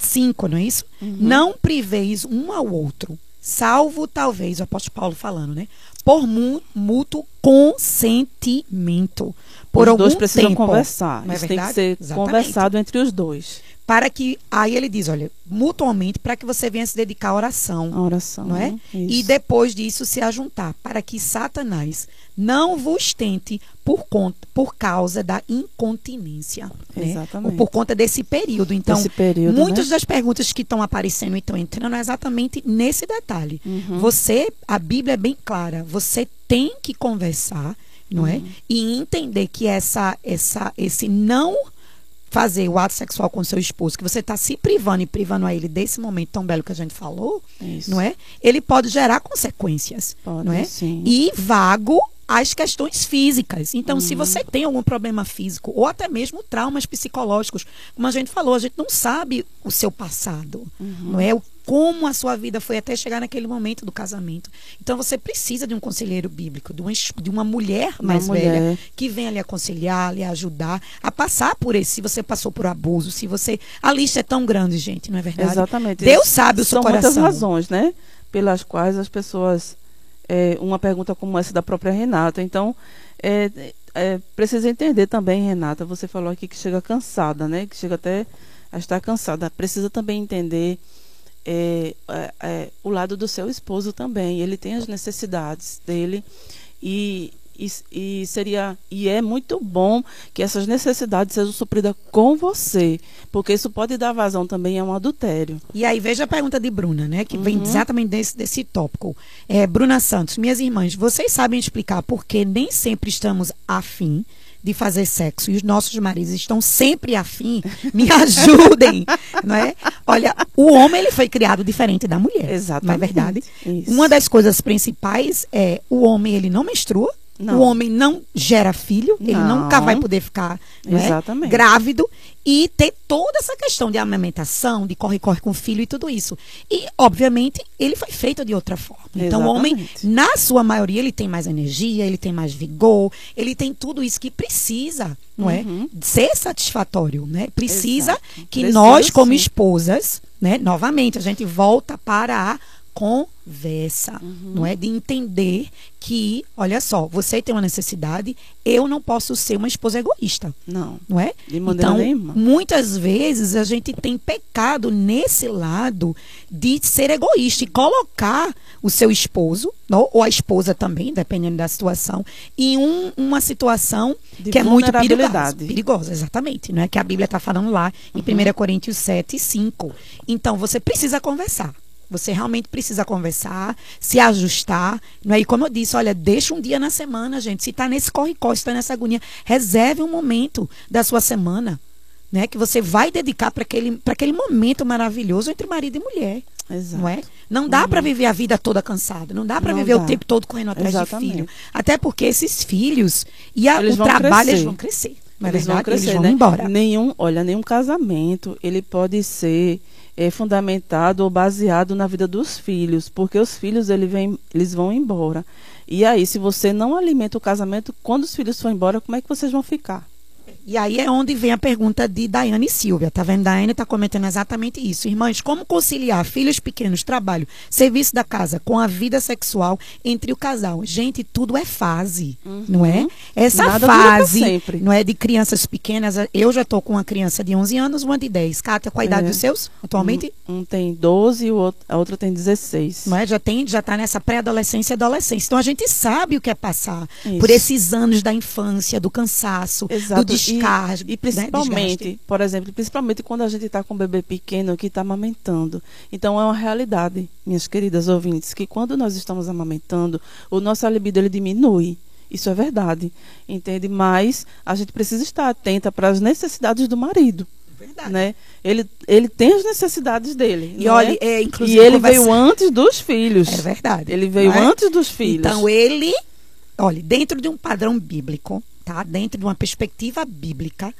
5, não é isso? Uhum. Não priveis um ao outro, salvo talvez, o apóstolo Paulo falando, né? Por mútuo consentimento por os dois precisam tempo, conversar. É Isso tem que ser Exatamente. conversado entre os dois. Para que, aí ele diz, olha, mutuamente, para que você venha se dedicar à oração. A oração. Não é? Isso. E depois disso se ajuntar, para que Satanás não vos tente por, conta, por causa da incontinência. Né? Exatamente. Ou por conta desse período. Então, período, muitas né? das perguntas que estão aparecendo e estão entrando é exatamente nesse detalhe. Uhum. Você, a Bíblia é bem clara, você tem que conversar não é? Uhum. E entender que essa, essa, esse não fazer o ato sexual com seu esposo, que você está se privando e privando a ele desse momento tão belo que a gente falou, Isso. não é? Ele pode gerar consequências, pode, não é? Sim. E vago as questões físicas. Então, uhum. se você tem algum problema físico ou até mesmo traumas psicológicos, como a gente falou, a gente não sabe o seu passado, uhum. não é? O como a sua vida foi até chegar naquele momento do casamento. Então você precisa de um conselheiro bíblico, de uma, de uma mulher mais uma velha mulher. que venha lhe aconselhar, lhe ajudar a passar por esse. Se você passou por abuso, se você. A lista é tão grande, gente, não é verdade? Exatamente. Deus sabe o seu São coração. São muitas razões, né? Pelas quais as pessoas. É, uma pergunta como essa da própria Renata. Então, é, é, precisa entender também, Renata, você falou aqui que chega cansada, né? Que chega até a estar cansada. Precisa também entender é, é, é, o lado do seu esposo também. Ele tem as necessidades dele e, e, e, seria e é muito bom que essas necessidades sejam supridas com você, porque isso pode dar vazão também a um adultério. E aí veja a pergunta de Bruna, né, que uhum. vem exatamente desse, desse tópico. É, Bruna Santos, minhas irmãs, vocês sabem explicar por que nem sempre estamos afim de fazer sexo e os nossos maridos estão sempre afim, me ajudem, não é? Olha, o homem ele foi criado diferente da mulher, Exatamente. não é verdade? Isso. Uma das coisas principais é o homem ele não menstrua, não. O homem não gera filho, não. ele nunca vai poder ficar né, grávido e ter toda essa questão de amamentação, de corre-corre com o filho e tudo isso. E, obviamente, ele foi feito de outra forma. Exatamente. Então, o homem, na sua maioria, ele tem mais energia, ele tem mais vigor, ele tem tudo isso que precisa, não é? Uhum. Ser satisfatório, né? Precisa Exato. que precisa nós, como sim. esposas, né? Novamente, a gente volta para a conversa, uhum. não é de entender que, olha só, você tem uma necessidade, eu não posso ser uma esposa egoísta. Não. Não é? De maneira então, nenhuma. muitas vezes a gente tem pecado nesse lado de ser egoísta e colocar o seu esposo, não, ou a esposa também, dependendo da situação, em um, uma situação de que é muito perigosa. Perigosa, exatamente, não é? Que a Bíblia está falando lá em uhum. 1 Coríntios 7, 5. Então, você precisa conversar. Você realmente precisa conversar, se ajustar. Não é? E como eu disse, olha, deixa um dia na semana, gente. Se está nesse corre-corre, se está nessa agonia, reserve um momento da sua semana. Né, que você vai dedicar para aquele, aquele momento maravilhoso entre marido e mulher. Exato. Não é? Não dá uhum. para viver a vida toda cansada. Não dá para viver dá. o tempo todo correndo atrás Exatamente. de filho. Até porque esses filhos e a, o trabalho eles vão crescer. É eles verdade? Vão crescer, eles vão né? embora. Nenhum, olha, nenhum casamento ele pode ser é, fundamentado ou baseado na vida dos filhos, porque os filhos ele vem, eles vão embora. E aí, se você não alimenta o casamento, quando os filhos forem embora, como é que vocês vão ficar? E aí é onde vem a pergunta de Daiane Silvia. Tá vendo? Daiane está comentando exatamente isso. Irmãs, como conciliar filhos pequenos, trabalho, serviço da casa com a vida sexual entre o casal? Gente, tudo é fase, uhum. não é? Essa Nada fase, não é de crianças pequenas. Eu já estou com uma criança de 11 anos, uma de 10. Cátia, qual a idade é. dos seus atualmente? Um, um tem 12 e a outra tem 16. Não é? Já tem, já está nessa pré-adolescência e adolescência. Então a gente sabe o que é passar isso. por esses anos da infância, do cansaço, Exato. do descarga. E, e principalmente, né? por exemplo, principalmente quando a gente está com um bebê pequeno que está amamentando. Então é uma realidade, minhas queridas ouvintes, que quando nós estamos amamentando, o nosso libido ele diminui. Isso é verdade, entende? Mas a gente precisa estar atenta para as necessidades do marido. Verdade. Né? Ele, ele tem as necessidades dele. E olha, é? É, e ele veio antes dos filhos. É verdade. Ele veio é? antes dos filhos. Então ele, olha, dentro de um padrão bíblico, tá? Dentro de uma perspectiva bíblica,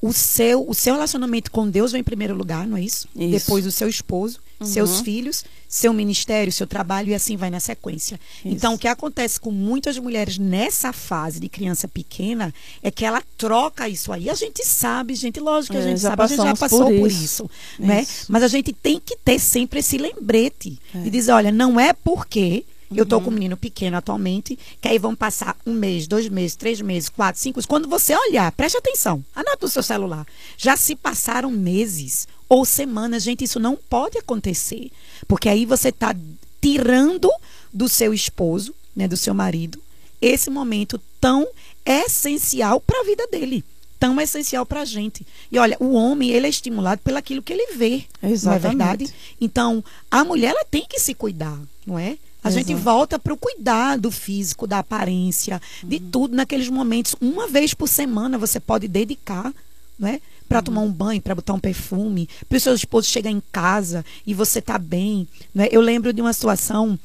o seu, o seu relacionamento com Deus vem em primeiro lugar, não é isso? isso. Depois o seu esposo, uhum. seus filhos, seu ministério, seu trabalho e assim vai na sequência. Isso. Então, o que acontece com muitas mulheres nessa fase de criança pequena é que ela troca isso aí. A gente sabe, gente, lógico que a é, gente sabe, a gente já passou por isso, por isso né? Mas a gente tem que ter sempre esse lembrete é. de dizer, olha, não é porque eu estou com um menino pequeno atualmente, que aí vão passar um mês, dois meses, três meses, quatro, cinco. Quando você olhar, preste atenção, anota o seu celular. Já se passaram meses ou semanas. Gente, isso não pode acontecer. Porque aí você está tirando do seu esposo, né, do seu marido, esse momento tão essencial para a vida dele tão essencial para a gente. E olha, o homem, ele é estimulado pelo aquilo que ele vê, Exatamente. não é verdade? Então, a mulher, ela tem que se cuidar, não é? A Exato. gente volta para o cuidado físico, da aparência, uhum. de tudo naqueles momentos. Uma vez por semana você pode dedicar, né? Para uhum. tomar um banho, para botar um perfume, para o seu esposo chegar em casa e você tá bem. Né? Eu lembro de uma situação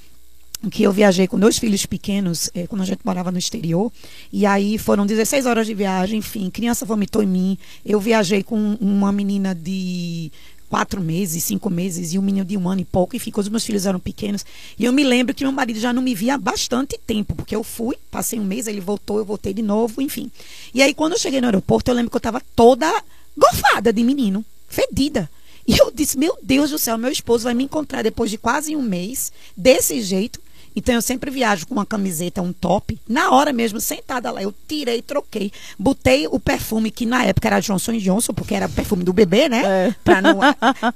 que eu viajei com dois filhos pequenos, é, quando a gente morava no exterior, e aí foram 16 horas de viagem, enfim, criança vomitou em mim. Eu viajei com uma menina de quatro meses, cinco meses, e um menino de um ano e pouco, enfim, quando os meus filhos eram pequenos. E eu me lembro que meu marido já não me via há bastante tempo, porque eu fui, passei um mês, ele voltou, eu voltei de novo, enfim. E aí, quando eu cheguei no aeroporto, eu lembro que eu estava toda gofada de menino, fedida. E eu disse, meu Deus do céu, meu esposo vai me encontrar depois de quase um mês, desse jeito. Então eu sempre viajo com uma camiseta, um top. Na hora mesmo, sentada lá, eu tirei, troquei. Botei o perfume, que na época era Johnson Johnson, porque era perfume do bebê, né? É. Pra não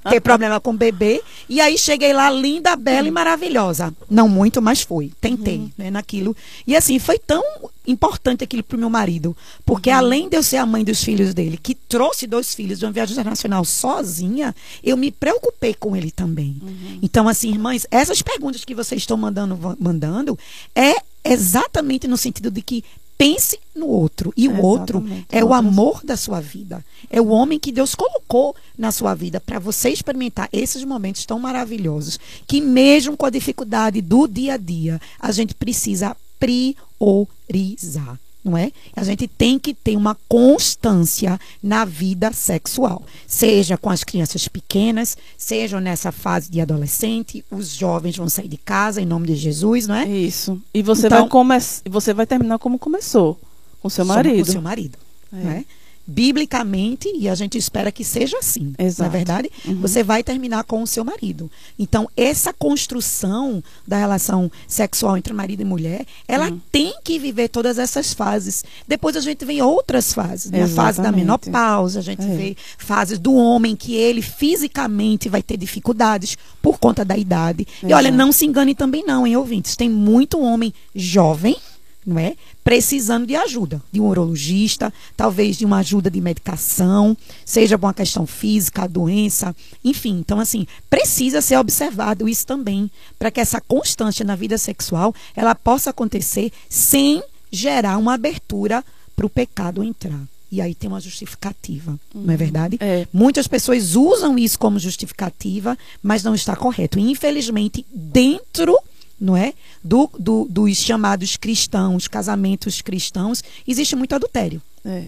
ter problema com o bebê. E aí cheguei lá, linda, bela uhum. e maravilhosa. Não muito, mas foi. Tentei, uhum. né, naquilo. E assim, foi tão importante aquilo para o meu marido. Porque uhum. além de eu ser a mãe dos filhos dele, que trouxe dois filhos de uma viagem internacional sozinha, eu me preocupei com ele também. Uhum. Então, assim, irmãs, essas perguntas que vocês estão mandando, mandando é exatamente no sentido de que pense no outro. E o outro é o amor da sua vida. É o homem que Deus colocou na sua vida para você experimentar esses momentos tão maravilhosos. Que mesmo com a dificuldade do dia a dia, a gente precisa priorizar não é? A gente tem que ter uma constância na vida sexual, seja com as crianças pequenas, seja nessa fase de adolescente, os jovens vão sair de casa em nome de Jesus, não é? Isso. E você então, vai começar, você vai terminar como começou, com seu marido. Com seu marido, é. não é? Biblicamente, e a gente espera que seja assim, Exato. na é verdade, uhum. você vai terminar com o seu marido. Então, essa construção da relação sexual entre marido e mulher, ela uhum. tem que viver todas essas fases. Depois a gente vem outras fases, né? a fase da menopausa, a gente é. vê fases do homem que ele fisicamente vai ter dificuldades por conta da idade. Exato. E olha, não se engane também não, hein, ouvintes, tem muito homem jovem não é? Precisando de ajuda, de um urologista, talvez de uma ajuda de medicação, seja por uma questão física, doença, enfim. Então, assim, precisa ser observado isso também, para que essa constância na vida sexual ela possa acontecer sem gerar uma abertura para o pecado entrar. E aí tem uma justificativa, uhum. não é verdade? É. Muitas pessoas usam isso como justificativa, mas não está correto. Infelizmente, dentro não é? Do, do, dos chamados cristãos, casamentos cristãos, existe muito adultério. É.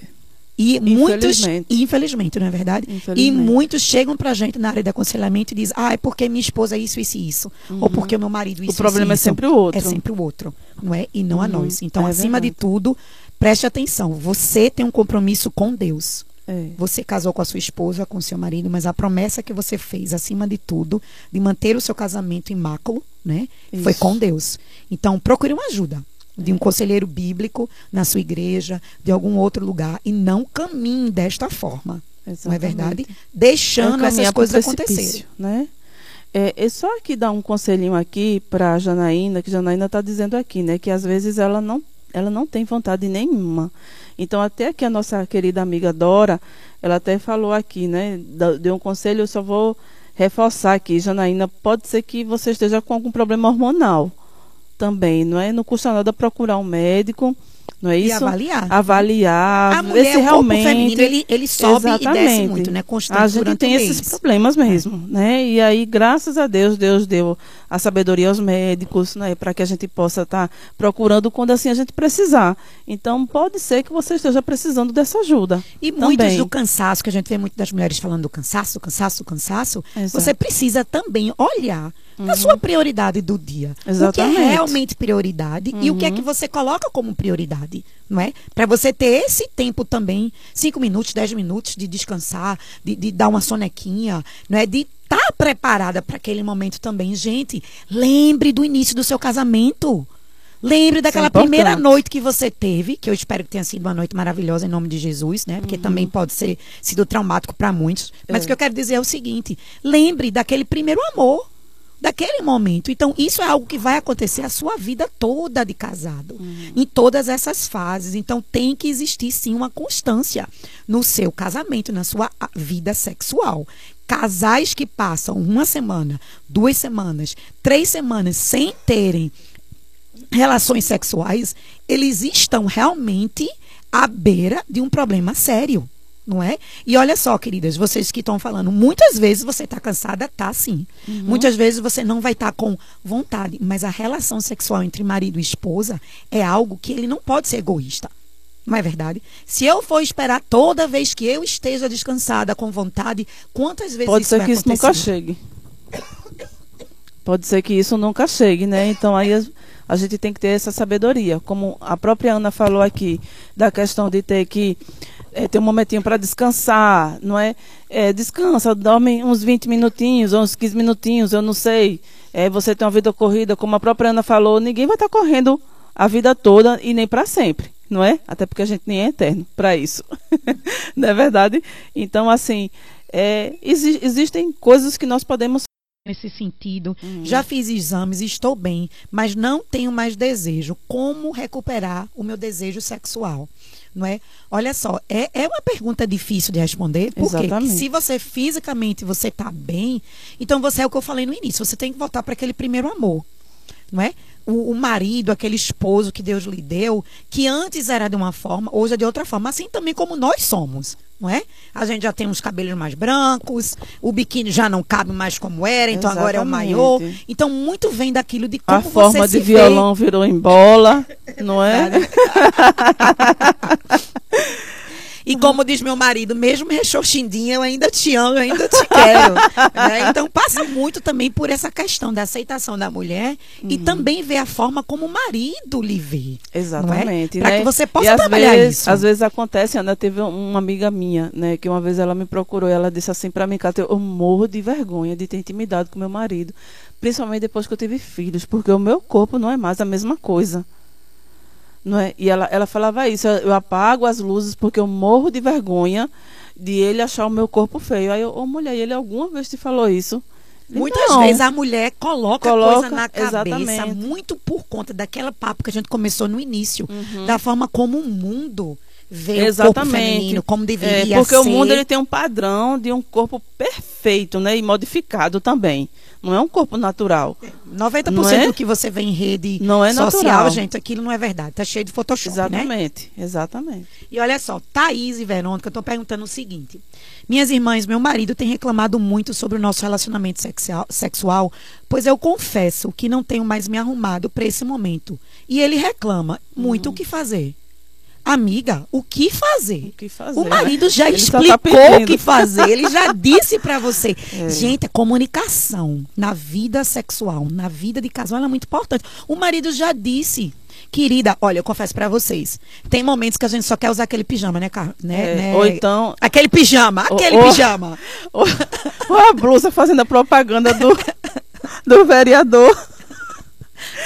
E muitos, infelizmente, não é verdade? E muitos chegam pra gente na área de aconselhamento e dizem, ah, é porque minha esposa é isso, isso e isso. Uhum. Ou porque o meu marido isso, O problema isso, é sempre o outro. É sempre o outro, não é? E não uhum. a nós. Então, é acima verdade. de tudo, preste atenção. Você tem um compromisso com Deus. É. Você casou com a sua esposa, com o seu marido, mas a promessa que você fez, acima de tudo, de manter o seu casamento imáculo, né? Isso. Foi com Deus. Então, procure uma ajuda de um é. conselheiro bíblico na sua igreja, de algum outro lugar, e não caminhe desta forma. Exatamente. Não é verdade? Deixando essas coisas acontecerem. Né? É, é só aqui dar um conselhinho aqui para a Janaína, que a Janaína está dizendo aqui, né? Que às vezes ela não, ela não tem vontade nenhuma então, até que a nossa querida amiga Dora, ela até falou aqui, né? Deu um conselho, eu só vou reforçar aqui, Janaína, pode ser que você esteja com algum problema hormonal também, não é? Não custa nada procurar um médico não é isso? E avaliar. Avaliar, a mulher, se realmente... o feminino, ele, ele sobe Exatamente. e desce muito, né? Constante a gente tem esses problemas mesmo, é. né? E aí, graças a Deus, Deus deu a sabedoria aos médicos, né? Para que a gente possa estar tá procurando quando assim a gente precisar. Então, pode ser que você esteja precisando dessa ajuda. E também. muitos do cansaço, que a gente vê muito das mulheres falando do cansaço, do cansaço, do cansaço, Exato. você precisa também olhar uhum. a sua prioridade do dia. Exatamente. O que é realmente prioridade uhum. e o que é que uhum. você coloca como prioridade, não é? Para você ter esse tempo também, cinco minutos, dez minutos de descansar, de, de dar uma sonequinha, não é? De estar tá preparada para aquele momento também. Gente, lembre do início do seu casamento. Lembre daquela é primeira noite que você teve, que eu espero que tenha sido uma noite maravilhosa em nome de Jesus, né? Porque uhum. também pode ser sido traumático para muitos. Mas é. o que eu quero dizer é o seguinte: lembre daquele primeiro amor daquele momento. Então, isso é algo que vai acontecer a sua vida toda de casado, uhum. em todas essas fases. Então, tem que existir sim uma constância no seu casamento, na sua vida sexual. Casais que passam uma semana, duas semanas, três semanas sem terem relações sexuais, eles estão realmente à beira de um problema sério não é? E olha só, queridas, vocês que estão falando, muitas vezes você está cansada, tá sim. Uhum. Muitas vezes você não vai estar tá com vontade, mas a relação sexual entre marido e esposa é algo que ele não pode ser egoísta. Não é verdade? Se eu for esperar toda vez que eu esteja descansada, com vontade, quantas vezes Pode isso ser que isso acontecer? nunca chegue. Pode ser que isso nunca chegue, né? Então aí a, a gente tem que ter essa sabedoria. Como a própria Ana falou aqui, da questão de ter que é, ter um momentinho para descansar, não é? é? Descansa, dorme uns 20 minutinhos, uns 15 minutinhos, eu não sei. É, você tem uma vida corrida, como a própria Ana falou, ninguém vai estar correndo a vida toda e nem para sempre, não é? Até porque a gente nem é eterno para isso, não é verdade? Então, assim, é, exi existem coisas que nós podemos nesse sentido. Uhum. Já fiz exames, estou bem, mas não tenho mais desejo. Como recuperar o meu desejo sexual? Não é? Olha só, é, é uma pergunta difícil de responder, porque se você fisicamente você está bem, então você é o que eu falei no início, você tem que voltar para aquele primeiro amor, não é? O, o, marido, aquele esposo que Deus lhe deu, que antes era de uma forma, hoje é de outra forma, assim também como nós somos não é? A gente já tem uns cabelos mais brancos, o biquíni já não cabe mais como era, então Exatamente. agora é o maiô. Então muito vem daquilo de como A forma de violão vê. virou em bola, não é? E como diz meu marido, mesmo rechonchindinha, eu ainda te amo, eu ainda te quero. né? Então passa muito também por essa questão da aceitação da mulher uhum. e também ver a forma como o marido lhe vê. É? Exatamente. É? Para né? que você possa e trabalhar vezes, isso. Às vezes acontece, Ana, teve uma amiga minha, né, que uma vez ela me procurou e ela disse assim para mim, Cátia, eu morro de vergonha de ter intimidade com meu marido. Principalmente depois que eu tive filhos, porque o meu corpo não é mais a mesma coisa. Não é? E ela, ela falava isso, eu apago as luzes porque eu morro de vergonha de ele achar o meu corpo feio. Aí eu, ô oh, mulher, ele alguma vez te falou isso? Muitas vezes a mulher coloca, Coloca, coisa na cabeça exatamente. muito por conta daquela papo que a gente começou no início, Uhum. da forma como o mundo vê o corpo Exatamente. feminino, como É, deveria porque ser. o mundo ele tem um padrão de um corpo perfeito, né? E modificado também. Não é um corpo natural. 90% Não é? do que você vê em rede Não é social, natural. gente, aquilo não é verdade. Tá cheio de Photoshop, né? Exatamente, exatamente. E olha só, Thaís e Verônica estão perguntando o seguinte. Minhas irmãs, meu marido tem reclamado muito sobre o nosso relacionamento sexual, sexual, pois eu confesso que não tenho mais me arrumado para esse momento. E ele reclama muito Uhum. o que fazer. Amiga, o que fazer? O que fazer? O né? marido já Ele só explicou tá o que fazer, ele já disse pra você. É. Gente, a comunicação na vida sexual, na vida de casal, ela é muito importante. O marido já disse. Querida, olha, eu confesso pra vocês. Tem momentos que a gente só quer usar aquele pijama, né, Car... né, É, né? Ou então, Aquele pijama, aquele ou- pijama. ou, ou a blusa fazendo a propaganda do, do vereador.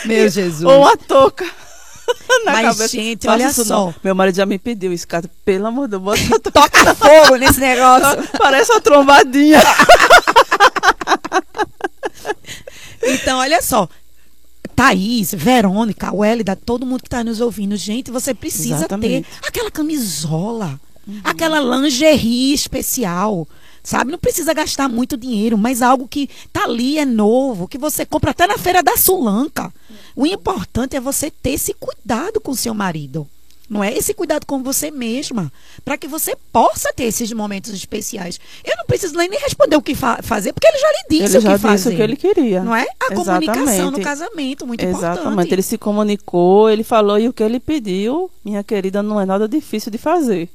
Meu Jesus. Ou a touca. Na Mas, cabeça. gente, olha isso só. não. Meu marido já me pediu isso, cara. Pelo amor de Deus, bota. Toca fogo nesse negócio. Parece uma trombadinha. Então, olha só. Thaís, Verônica, Wélida, todo mundo que está nos ouvindo, gente, você precisa Exatamente. ter aquela camisola, aquela lingerie especial. Sabe? Não precisa gastar muito dinheiro, mas algo que tá ali é novo, que você compra até na feira da Sulanca. O importante é você ter esse cuidado com o seu marido. Não é esse cuidado com você mesma, para que você possa ter esses momentos especiais. Eu não preciso nem responder o que fa- fazer, porque ele já lhe disse ele o já que disse fazer. o que ele queria. Não é? A comunicação no Exatamente. casamento, muito Exatamente. importante. Ele se comunicou, ele falou e o que ele pediu, minha querida, não é nada difícil de fazer.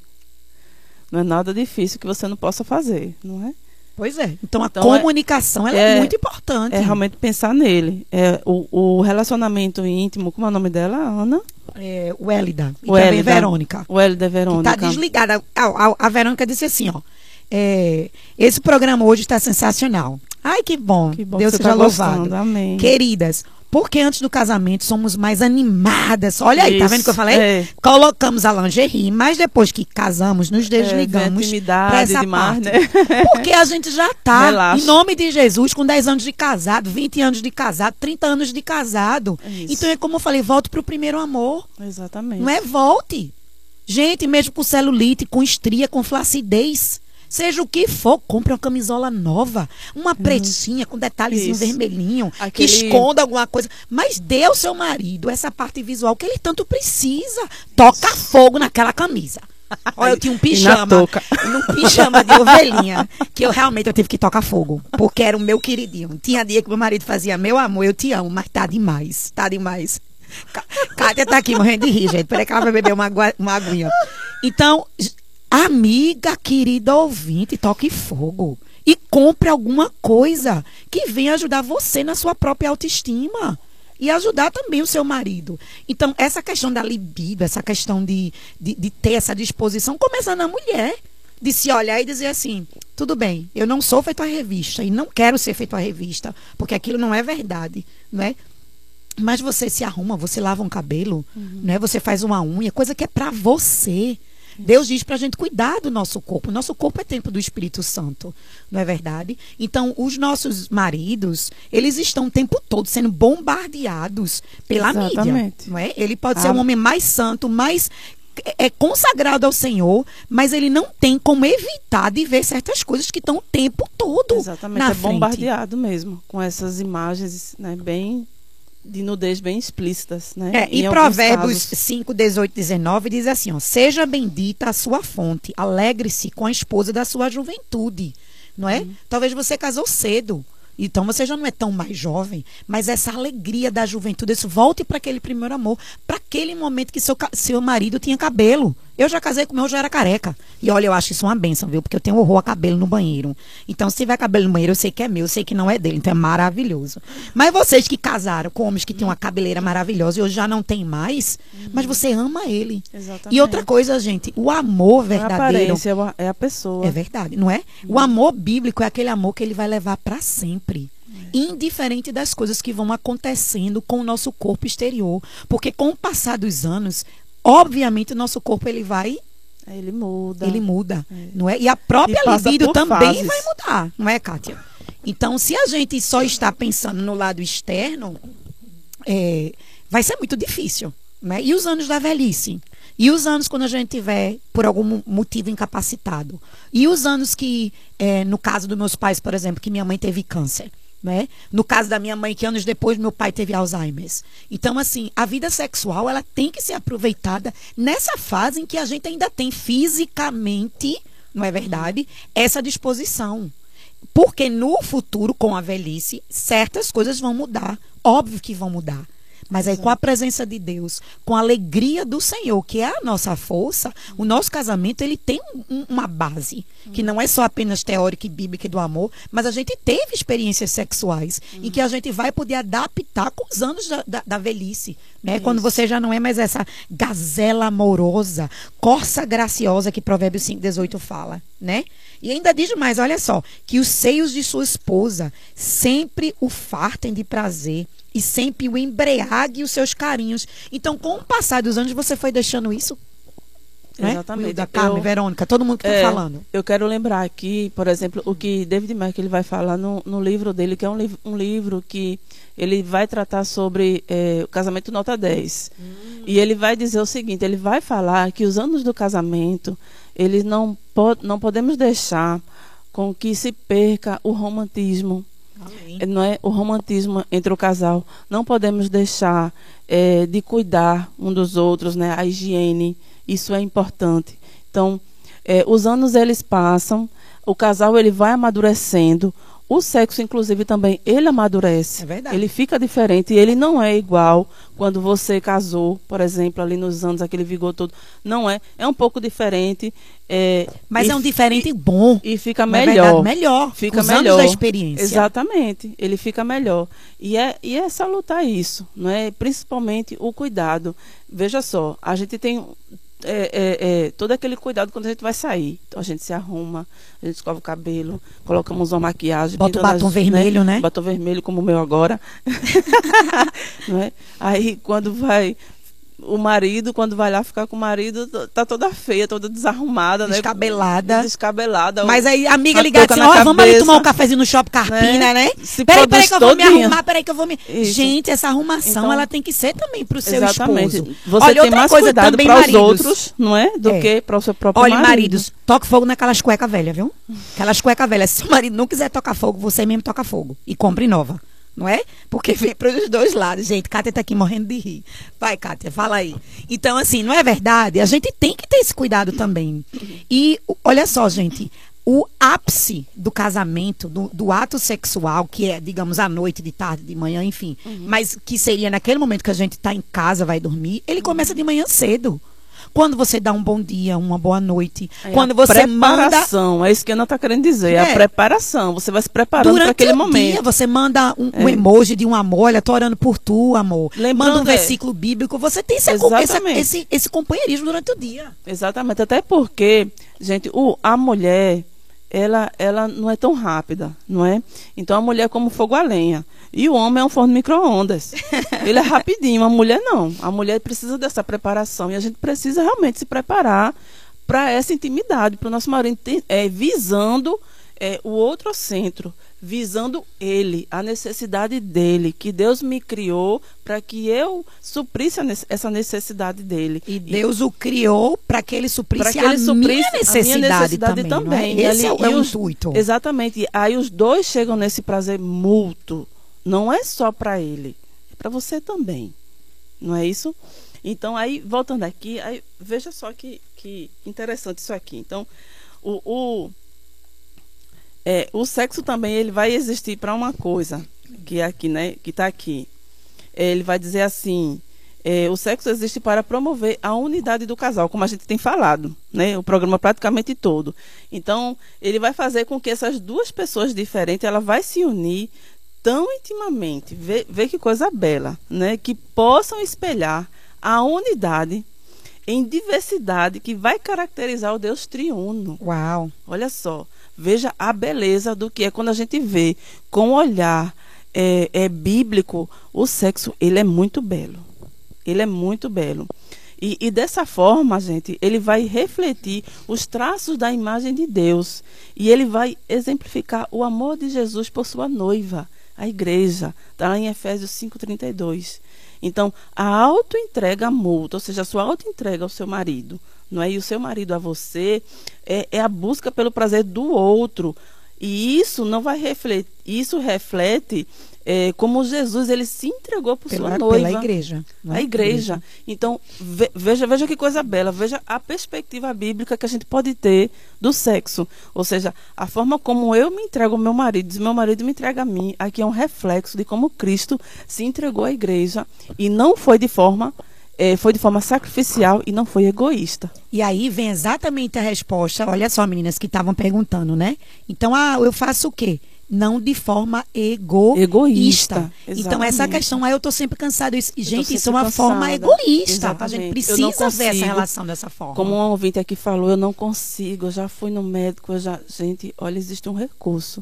Não é nada difícil que você não possa fazer, não é? Pois é. Então a Então, é- comunicação é, é- muito importante. É realmente pensar nele. É o, o relacionamento íntimo, como é o nome dela? Ana? É, o Hélida e O também. Verônica. Que Verônica. tá desligada. A, a- a Verônica disse assim, ó. é, esse programa hoje está sensacional. Ai, que bom. Que bom Deus que seja tá louvado. gostando. Amém. Queridas, porque antes do casamento somos mais animadas. Olha aí, tá Isso, vendo o que eu falei? é. Colocamos a lingerie, mas depois que casamos, nos É, desligamos intimidade pra essa demais, parte. né? Porque a gente já tá, Relaxa. em nome de Jesus, com 10 anos de casado, 20 anos de casado, 30 anos de casado. Isso. Então é como eu falei, volte pro primeiro amor. Exatamente. Não é volte. Gente, mesmo com celulite, com estria, com flacidez. Seja o que for, compre uma camisola nova, uma pretinha com detalhezinho. Isso. vermelhinho, Aquele- que esconda alguma coisa. Mas dê ao seu marido essa parte visual que ele tanto precisa. Toca fogo naquela camisa. Olha, eu tinha um pijama, um pijama de ovelhinha, que eu realmente eu tive que tocar fogo, porque era o meu queridinho. Tinha dia que meu marido fazia, meu amor, eu te amo, mas tá demais, tá demais. Kátia tá aqui morrendo de rir, gente. Peraí que ela vai beber uma, uma aguinha. Então, amiga querida ouvinte, toque fogo. E compre alguma coisa que venha ajudar você na sua própria autoestima e ajudar também o seu marido. Então, essa questão da libido, essa questão de, de, de, ter essa disposição, começa na mulher. De se olhar e dizer assim: tudo bem, eu não sou feito a revista e não quero ser feito a revista, porque aquilo não é verdade, não é? Mas você se arruma, você lava um cabelo, uhum. né? Você faz uma unha, coisa que é para você. Deus diz para a gente cuidar do nosso corpo. Nosso corpo é templo do Espírito Santo, não é verdade? Então, os nossos maridos, eles estão o tempo todo sendo bombardeados pela Exatamente. mídia, não é? Ele pode ah. ser o homem mais santo, mais é, é consagrado ao Senhor, mas ele não tem como evitar de ver certas coisas que estão o tempo todo. Exatamente, na é frente. bombardeado mesmo com essas imagens, né, bem de nudez bem explícitas, né? É, e Provérbios casos. 5, 18, 19 diz assim: ó, Seja bendita a sua fonte, alegre-se com a esposa da sua juventude. Não é? Hum. Talvez você casou cedo. Então você já não é tão mais jovem, mas essa alegria da juventude, isso volte para aquele primeiro amor, para aquele momento que seu, seu marido tinha cabelo. Eu já casei com o meu, já era careca. E olha, eu acho isso uma benção, viu? Porque eu tenho horror a cabelo no banheiro. Então, se tiver cabelo no banheiro, eu sei que é meu, eu sei que não é dele. Então é maravilhoso. Mas vocês que casaram com homens que têm uma cabeleira maravilhosa e hoje já não tem mais, uhum. mas você ama ele. Exatamente. E outra coisa, gente, o amor verdadeiro. É a, é a pessoa. É verdade, não é? Uhum. O amor bíblico é aquele amor que ele vai levar para sempre é. indiferente das coisas que vão acontecendo com o nosso corpo exterior, porque com o passar dos anos, obviamente o nosso corpo ele vai ele muda. Ele muda, é. não é? E a própria e libido também fases. vai mudar, não é, Kátia? Então, se a gente só está pensando no lado externo, é, vai ser muito difícil, né? E os anos da velhice? E os anos quando a gente tiver, por algum motivo, incapacitado? E os anos que, é, no caso dos meus pais, por exemplo, que minha mãe teve câncer? Né? No caso da minha mãe, que anos depois meu pai teve Alzheimer. Então, assim, a vida sexual ela tem que ser aproveitada nessa fase em que a gente ainda tem fisicamente, não é verdade, essa disposição. Porque no futuro, com a velhice, certas coisas vão mudar. Óbvio que vão mudar. Mas aí, com a presença de Deus, com a alegria do Senhor, que é a nossa força, o nosso casamento ele tem um, uma base, que não é só apenas teórica e bíblica do amor, mas a gente teve experiências sexuais uhum. em que a gente vai poder adaptar com os anos da, da, da velhice. Né? Quando você já não é mais essa gazela amorosa, corça graciosa que Provérbios 5,18 fala, né? E ainda diz mais, olha só, que os seios de sua esposa sempre o fartem de prazer e sempre o embriague os seus carinhos. Então, com o passar dos anos, você foi deixando isso? Né? Exatamente. Da Carmen, eu, Verônica, todo mundo que está é, falando. Eu quero lembrar aqui, por exemplo, o que David Mack ele vai falar no, no livro dele, que é um, livro, um livro que ele vai tratar sobre é, o casamento nota 10. Hum. E ele vai dizer o seguinte, ele vai falar que os anos do casamento, eles não, pod não podemos deixar com que se perca o romantismo, Amém. não é o romantismo entre o casal. Não podemos deixar é, de cuidar um dos outros, né? A higiene, isso é importante. Então, é, os anos eles passam, o casal ele vai amadurecendo, o sexo, inclusive, também, ele amadurece. É verdade. Ele fica diferente. E ele não é igual quando você casou, por exemplo, ali nos anos, aquele vigor todo. Não é. É um pouco diferente. É, Mas é um diferente bom. E fica melhor. Verdade, melhor. Fica melhor. Anos da experiência. Exatamente. Ele fica melhor. E é, e é salutar isso, não é? Principalmente o cuidado. Veja só, a gente tem é, é, é, todo aquele cuidado quando a gente vai sair. Então a gente se arruma, a gente escova o cabelo, colocamos uma maquiagem. Bota o batom as, vermelho, né? né? Batom vermelho, como o meu agora. não é? Aí quando vai o marido, quando vai lá ficar com o marido, tá toda feia, toda desarrumada, Descabelada. né? Descabelada. Mas aí amiga liga assim, ó, oh, vamos ali tomar um cafezinho no Shopping Carpina, né? né? Se peraí, peraí que eu vou me arrumar, peraí que eu vou me... Isso. Gente, essa arrumação, então, ela tem que ser também pro seu exatamente. esposo. Você Olha, tem mais cuidado para os outros, não é? Do é. que para o seu próprio Olha, marido. maridos, toque fogo naquelas cuecas velhas, viu? Aquelas cuecas velhas. Se o marido não quiser tocar fogo, você mesmo toca fogo. E compre nova não é? Porque vem para os dois lados. Gente, Kátia está aqui morrendo de rir. Vai, Kátia, fala aí. Então, assim, não é verdade? A gente tem que ter esse cuidado também. E olha só, gente, o ápice do casamento, do, do, ato sexual, que é, digamos, à noite, de tarde, de manhã, enfim, uhum. mas que seria naquele momento que a gente está em casa, vai dormir, ele começa de manhã cedo. Quando você dá um bom dia, uma boa noite. É quando você preparação, manda... é isso que eu não está querendo dizer. É. a preparação. Você vai se preparando para aquele momento. Dia, você manda um, é. um, emoji de um amor. Olha, tô orando por tu, amor. Lembrando, manda um é. versículo bíblico. Você tem esse, esse, esse, esse companheirismo durante o dia. Exatamente. Até porque, gente, o, a mulher ela, ela não é tão rápida, não é? Então a mulher é como fogo a lenha. E o homem é um forno micro-ondas. Ele é rapidinho, a mulher não. A mulher precisa dessa preparação. E a gente precisa realmente se preparar para essa intimidade, para o nosso marido, é, visando é, o outro centro, visando ele, a necessidade dele, que Deus me criou para que eu suprisse essa necessidade dele. E Deus e, o criou para que ele suprisse, que ele a, suprisse minha necessidade a minha necessidade também. também. É? Esse é, é o intuito. Exatamente. E aí os dois chegam nesse prazer mútuo. Não é só para ele, é para você também. Não é isso? Então, aí, voltando aqui, aí, veja só que, que interessante isso aqui. Então, o, o é, o sexo também ele vai existir para uma coisa que é aqui, né? Que está aqui. É, ele vai dizer assim: é, o sexo existe para promover a unidade do casal, como a gente tem falado, né? O programa praticamente todo. Então, ele vai fazer com que essas duas pessoas diferentes, ela vai se unir tão intimamente, vê, vê que coisa bela, né? Que possam espelhar a unidade em diversidade que vai caracterizar o Deus triuno. Uau! Olha só. Veja a beleza do que é quando a gente vê com o olhar é, é bíblico, o sexo, ele é muito belo. Ele é muito belo. E, e, dessa forma, gente, ele vai refletir os traços da imagem de Deus. E ele vai exemplificar o amor de Jesus por sua noiva, a igreja. Está lá em Efésios 5,32. Então, a auto-entrega mútua, ou seja, a sua auto-entrega ao seu marido, não é? E o seu marido a você é, é a busca pelo prazer do outro. E isso não vai refletir, isso reflete é, como Jesus ele se entregou por pela, sua noiva. Pela igreja. É? A igreja. Então, ve, veja, veja que coisa bela, veja a perspectiva bíblica que a gente pode ter do sexo. Ou seja, a forma como eu me entrego ao meu marido, e meu marido me entrega a mim, aqui é um reflexo de como Cristo se entregou à igreja e não foi de forma é, foi de forma sacrificial e não foi egoísta. E aí vem exatamente a resposta. Olha só, meninas que estavam perguntando, né? Então, ah, eu faço o quê? Não de forma egoísta. egoísta então, essa questão aí eu tô sempre cansada. Gente, isso é uma cansada. forma egoísta. Exatamente. A gente precisa consigo, ver essa relação dessa forma. Como um ouvinte aqui falou, eu não consigo, eu já fui no médico, eu já. Gente, olha, existe um recurso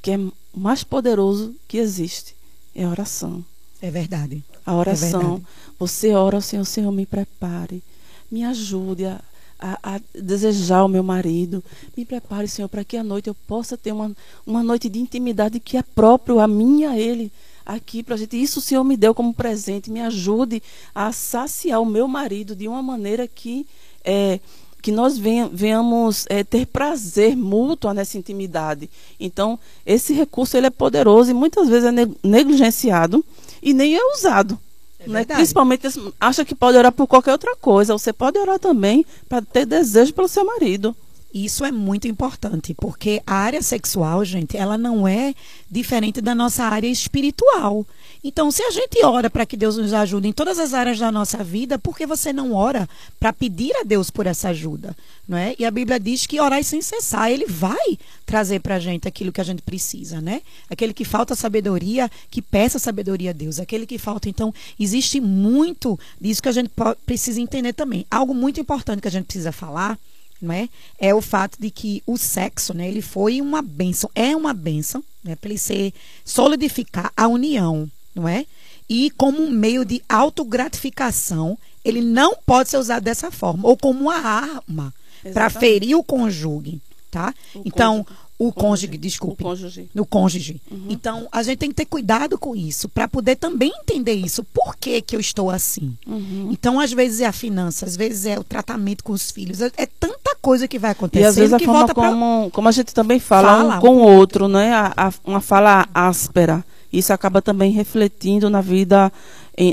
que é mais poderoso que existe. É a oração. É verdade. A oração. É. Você ora ao Senhor, Senhor, me prepare, me ajude a, a, a, desejar o meu marido. Me prepare, Senhor, para que à noite eu possa ter uma, uma noite de intimidade que é próprio a mim e a Ele aqui para a gente. Isso o Senhor me deu como presente. Me ajude a saciar o meu marido de uma maneira que é, que nós venhamos é, ter prazer mútuo nessa intimidade. Então, esse recurso ele é poderoso e muitas vezes é negligenciado e nem é usado. É né? Principalmente acha que pode orar por qualquer outra coisa. Você pode orar também para ter desejo pelo seu marido. Isso é muito importante, porque a área sexual, gente, ela não é diferente da nossa área espiritual. Então, se a gente ora para que Deus nos ajude em todas as áreas da nossa vida, por que você não ora para pedir a Deus por essa ajuda? Não é? E a Bíblia diz que orar sem cessar, Ele vai trazer para a gente aquilo que a gente precisa, né? Aquele que falta sabedoria, que peça sabedoria a Deus. Aquele que falta, então, existe muito disso que a gente precisa entender também. Algo muito importante que a gente precisa falar não é? É o fato de que o sexo, né, ele foi uma bênção, é uma bênção, né, para ele ser solidificar a união, não é? E como um meio de autogratificação, ele não pode ser usado dessa forma, ou como uma arma para ferir o cônjuge, tá? O então, cônjuge. O cônjuge, desculpe. O cônjuge. No cônjuge. Uhum. Então, a gente tem que ter cuidado com isso, para poder também entender isso. Por que, que eu estou assim? Uhum. Então, às vezes é a finança, às vezes é o tratamento com os filhos. É, é tanta coisa que vai acontecer. E às vezes a forma como, pra... como a gente também fala, fala um com o outro, né? A, a, uma fala áspera. Isso acaba também refletindo na vida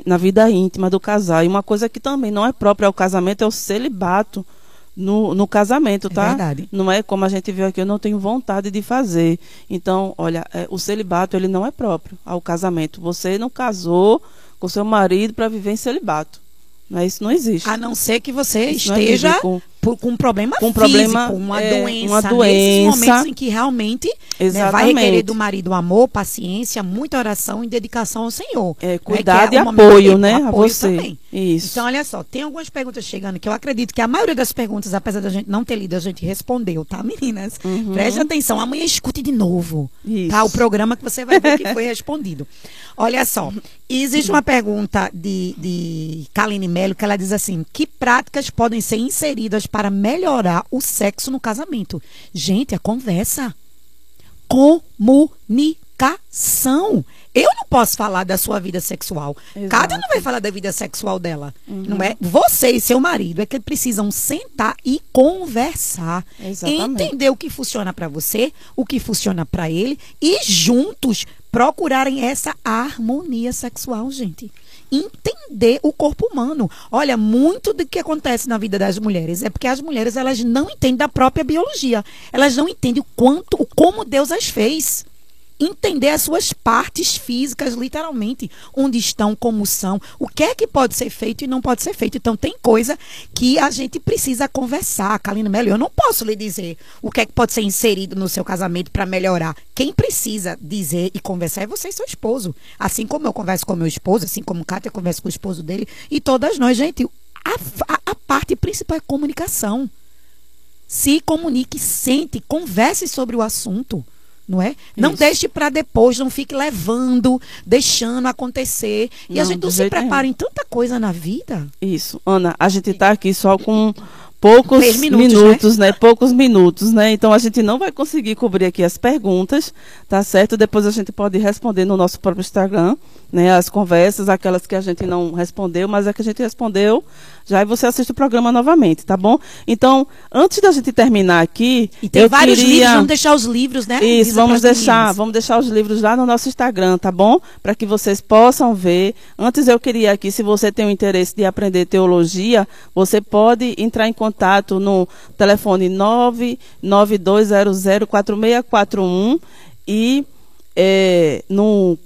na vida íntima do casal. E uma coisa que também não é própria ao casamento é o celibato no, no casamento, É tá? verdade. Não é como a gente viu aqui, eu não tenho vontade de fazer. Então, olha, é, o celibato ele não é próprio ao casamento. Você não casou com seu marido para viver em celibato. Não é isso não existe. A não ser que você Isso é esteja bíblico. Por- com um problema Com um físico, problema, uma é, doença. uma doença. momentos em que realmente né, vai requerer do marido amor, paciência, muita oração e dedicação ao Senhor. É, né, cuidado que é e apoio, né? A apoio você. também. Isso. Então, olha só, tem algumas perguntas chegando que eu acredito que a maioria das perguntas, apesar da gente não ter lido, a gente respondeu, tá, meninas? Preste atenção, amanhã escute de novo, Uhum. Isso. tá? O programa que você vai ver que foi respondido. Olha só, existe uma pergunta de, de Kaline Melo que ela diz assim, que práticas podem ser inseridas para melhorar o sexo no casamento? Gente, a conversa comunicação. Eu não posso falar da sua vida sexual. Exato. Cada não vai falar da vida sexual dela. Não é? Você e seu marido é que precisam sentar e conversar. Exatamente. Entender o que funciona para você, o que funciona para ele e juntos procurarem essa harmonia sexual, gente. Entender o corpo humano. Olha, muito do que acontece na vida das mulheres é porque as mulheres elas não entendem da própria biologia. Elas não entendem o quanto, o como Deus as fez entender as suas partes físicas, literalmente, onde estão, como são, o que é que pode ser feito e não pode ser feito. Então, tem coisa que a gente precisa conversar. Kalina Mello, eu não posso lhe dizer o que é que pode ser inserido no seu casamento para melhorar. Quem precisa dizer e conversar é você e seu esposo. Assim como eu converso com meu esposo, assim como Kátia conversa com o esposo dele e todas nós, gente. A, a, a parte principal é comunicação se comunique, sente, converse sobre o assunto. Não é? Não Isso. deixe para depois, não fique levando, deixando acontecer. E a Não, gente do não se jeito nenhum. prepara em tanta coisa na vida. Isso. Ana, a gente está aqui só com poucos Três minutos, minutos, né? Poucos minutos, né? Então a gente não vai conseguir cobrir aqui as perguntas, tá certo? Depois a gente pode responder no nosso próprio Instagram, né? As conversas, aquelas que a gente não respondeu, mas a que a gente respondeu, já aí você assiste o programa novamente, tá bom? Então, antes da gente terminar aqui, E tem eu vários queria... livros, vamos deixar os livros, né? Isso, vamos deixar, meninas. vamos deixar os livros lá no nosso Instagram, tá bom? Para que vocês possam ver. Antes eu queria aqui, se você tem o interesse de aprender teologia, você pode entrar em contato no telefone 992004641 e eh, no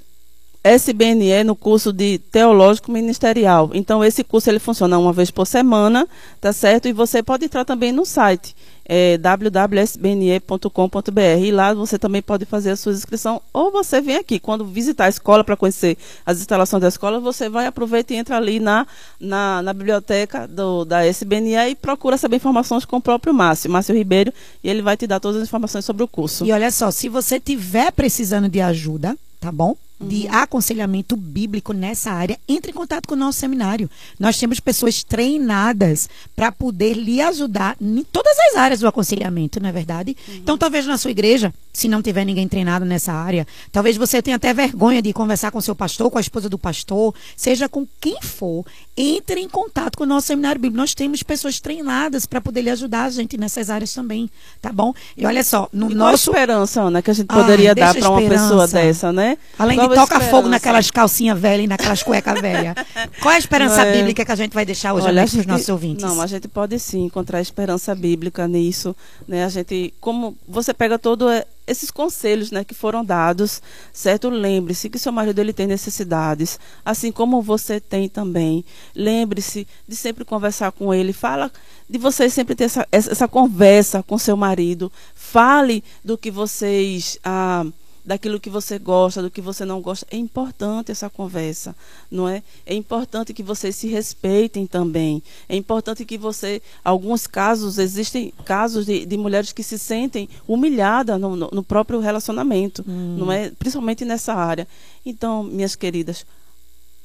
SBNE no curso de Teológico Ministerial. Então, esse curso ele funciona uma vez por semana, tá certo? E você pode entrar também no site é, www.sbne.com.br e lá você também pode fazer a sua inscrição. Ou você vem aqui quando visitar a escola para conhecer as instalações da escola você vai aproveitar e entra ali na, na, na biblioteca do, da SBNE e procura saber informações com o próprio Márcio Márcio Ribeiro e ele vai te dar todas as informações sobre o curso. E olha só, se você tiver precisando de ajuda, tá bom? De Uhum. aconselhamento bíblico nessa área, entre em contato com o nosso seminário. Nós temos pessoas treinadas para poder lhe ajudar em todas as áreas do aconselhamento, não é verdade? Uhum. Então, talvez na sua igreja, se não tiver ninguém treinado nessa área, talvez você tenha até vergonha de conversar com seu pastor, com a esposa do pastor, seja com quem for, entre em contato com o nosso seminário bíblico. Nós temos pessoas treinadas para poder lhe ajudar a gente nessas áreas também, tá bom? E olha só, no E nosso esperança, Ana, que a gente Ai, poderia dar deixa para uma pessoa dessa, né? Além de a tocar fogo esperança? naquelas calcinhas velhas e naquelas cuecas velhas. Qual é a esperança é? bíblica que a gente vai deixar hoje para os nossos ouvintes? Não, a gente pode sim encontrar esperança bíblica nisso, né? A gente, como você pega todo esses conselhos, né, que foram dados, certo? Lembre-se que seu marido ele tem necessidades, assim como você tem também. Lembre-se de sempre conversar com ele, fala de vocês sempre ter essa, essa, essa conversa com seu marido, fale do que vocês ah, daquilo que você gosta, do que você não gosta. É importante essa conversa, não é? É importante que vocês se respeitem também. É importante que você, alguns casos, existem casos de, de mulheres que se sentem humilhadas no, no- no próprio relacionamento, não é? Principalmente nessa área. Então, minhas queridas,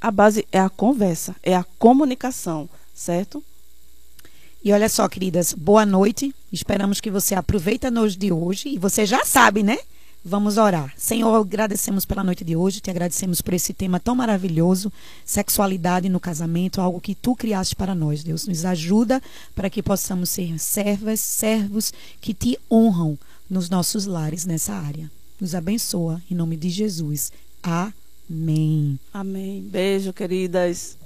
a base é a conversa, é a comunicação, certo? E olha só, queridas, boa noite. Esperamos que você aproveite a noite de hoje. E você já sabe, né? Vamos orar. Senhor, agradecemos pela noite de hoje, te agradecemos por esse tema tão maravilhoso, sexualidade no casamento, algo que tu criaste para nós, Deus. Nos ajuda para que possamos ser servas, servos que te honram nos nossos lares nessa área. Nos abençoa, em nome de Jesus. Amém. Amém. Beijo, queridas.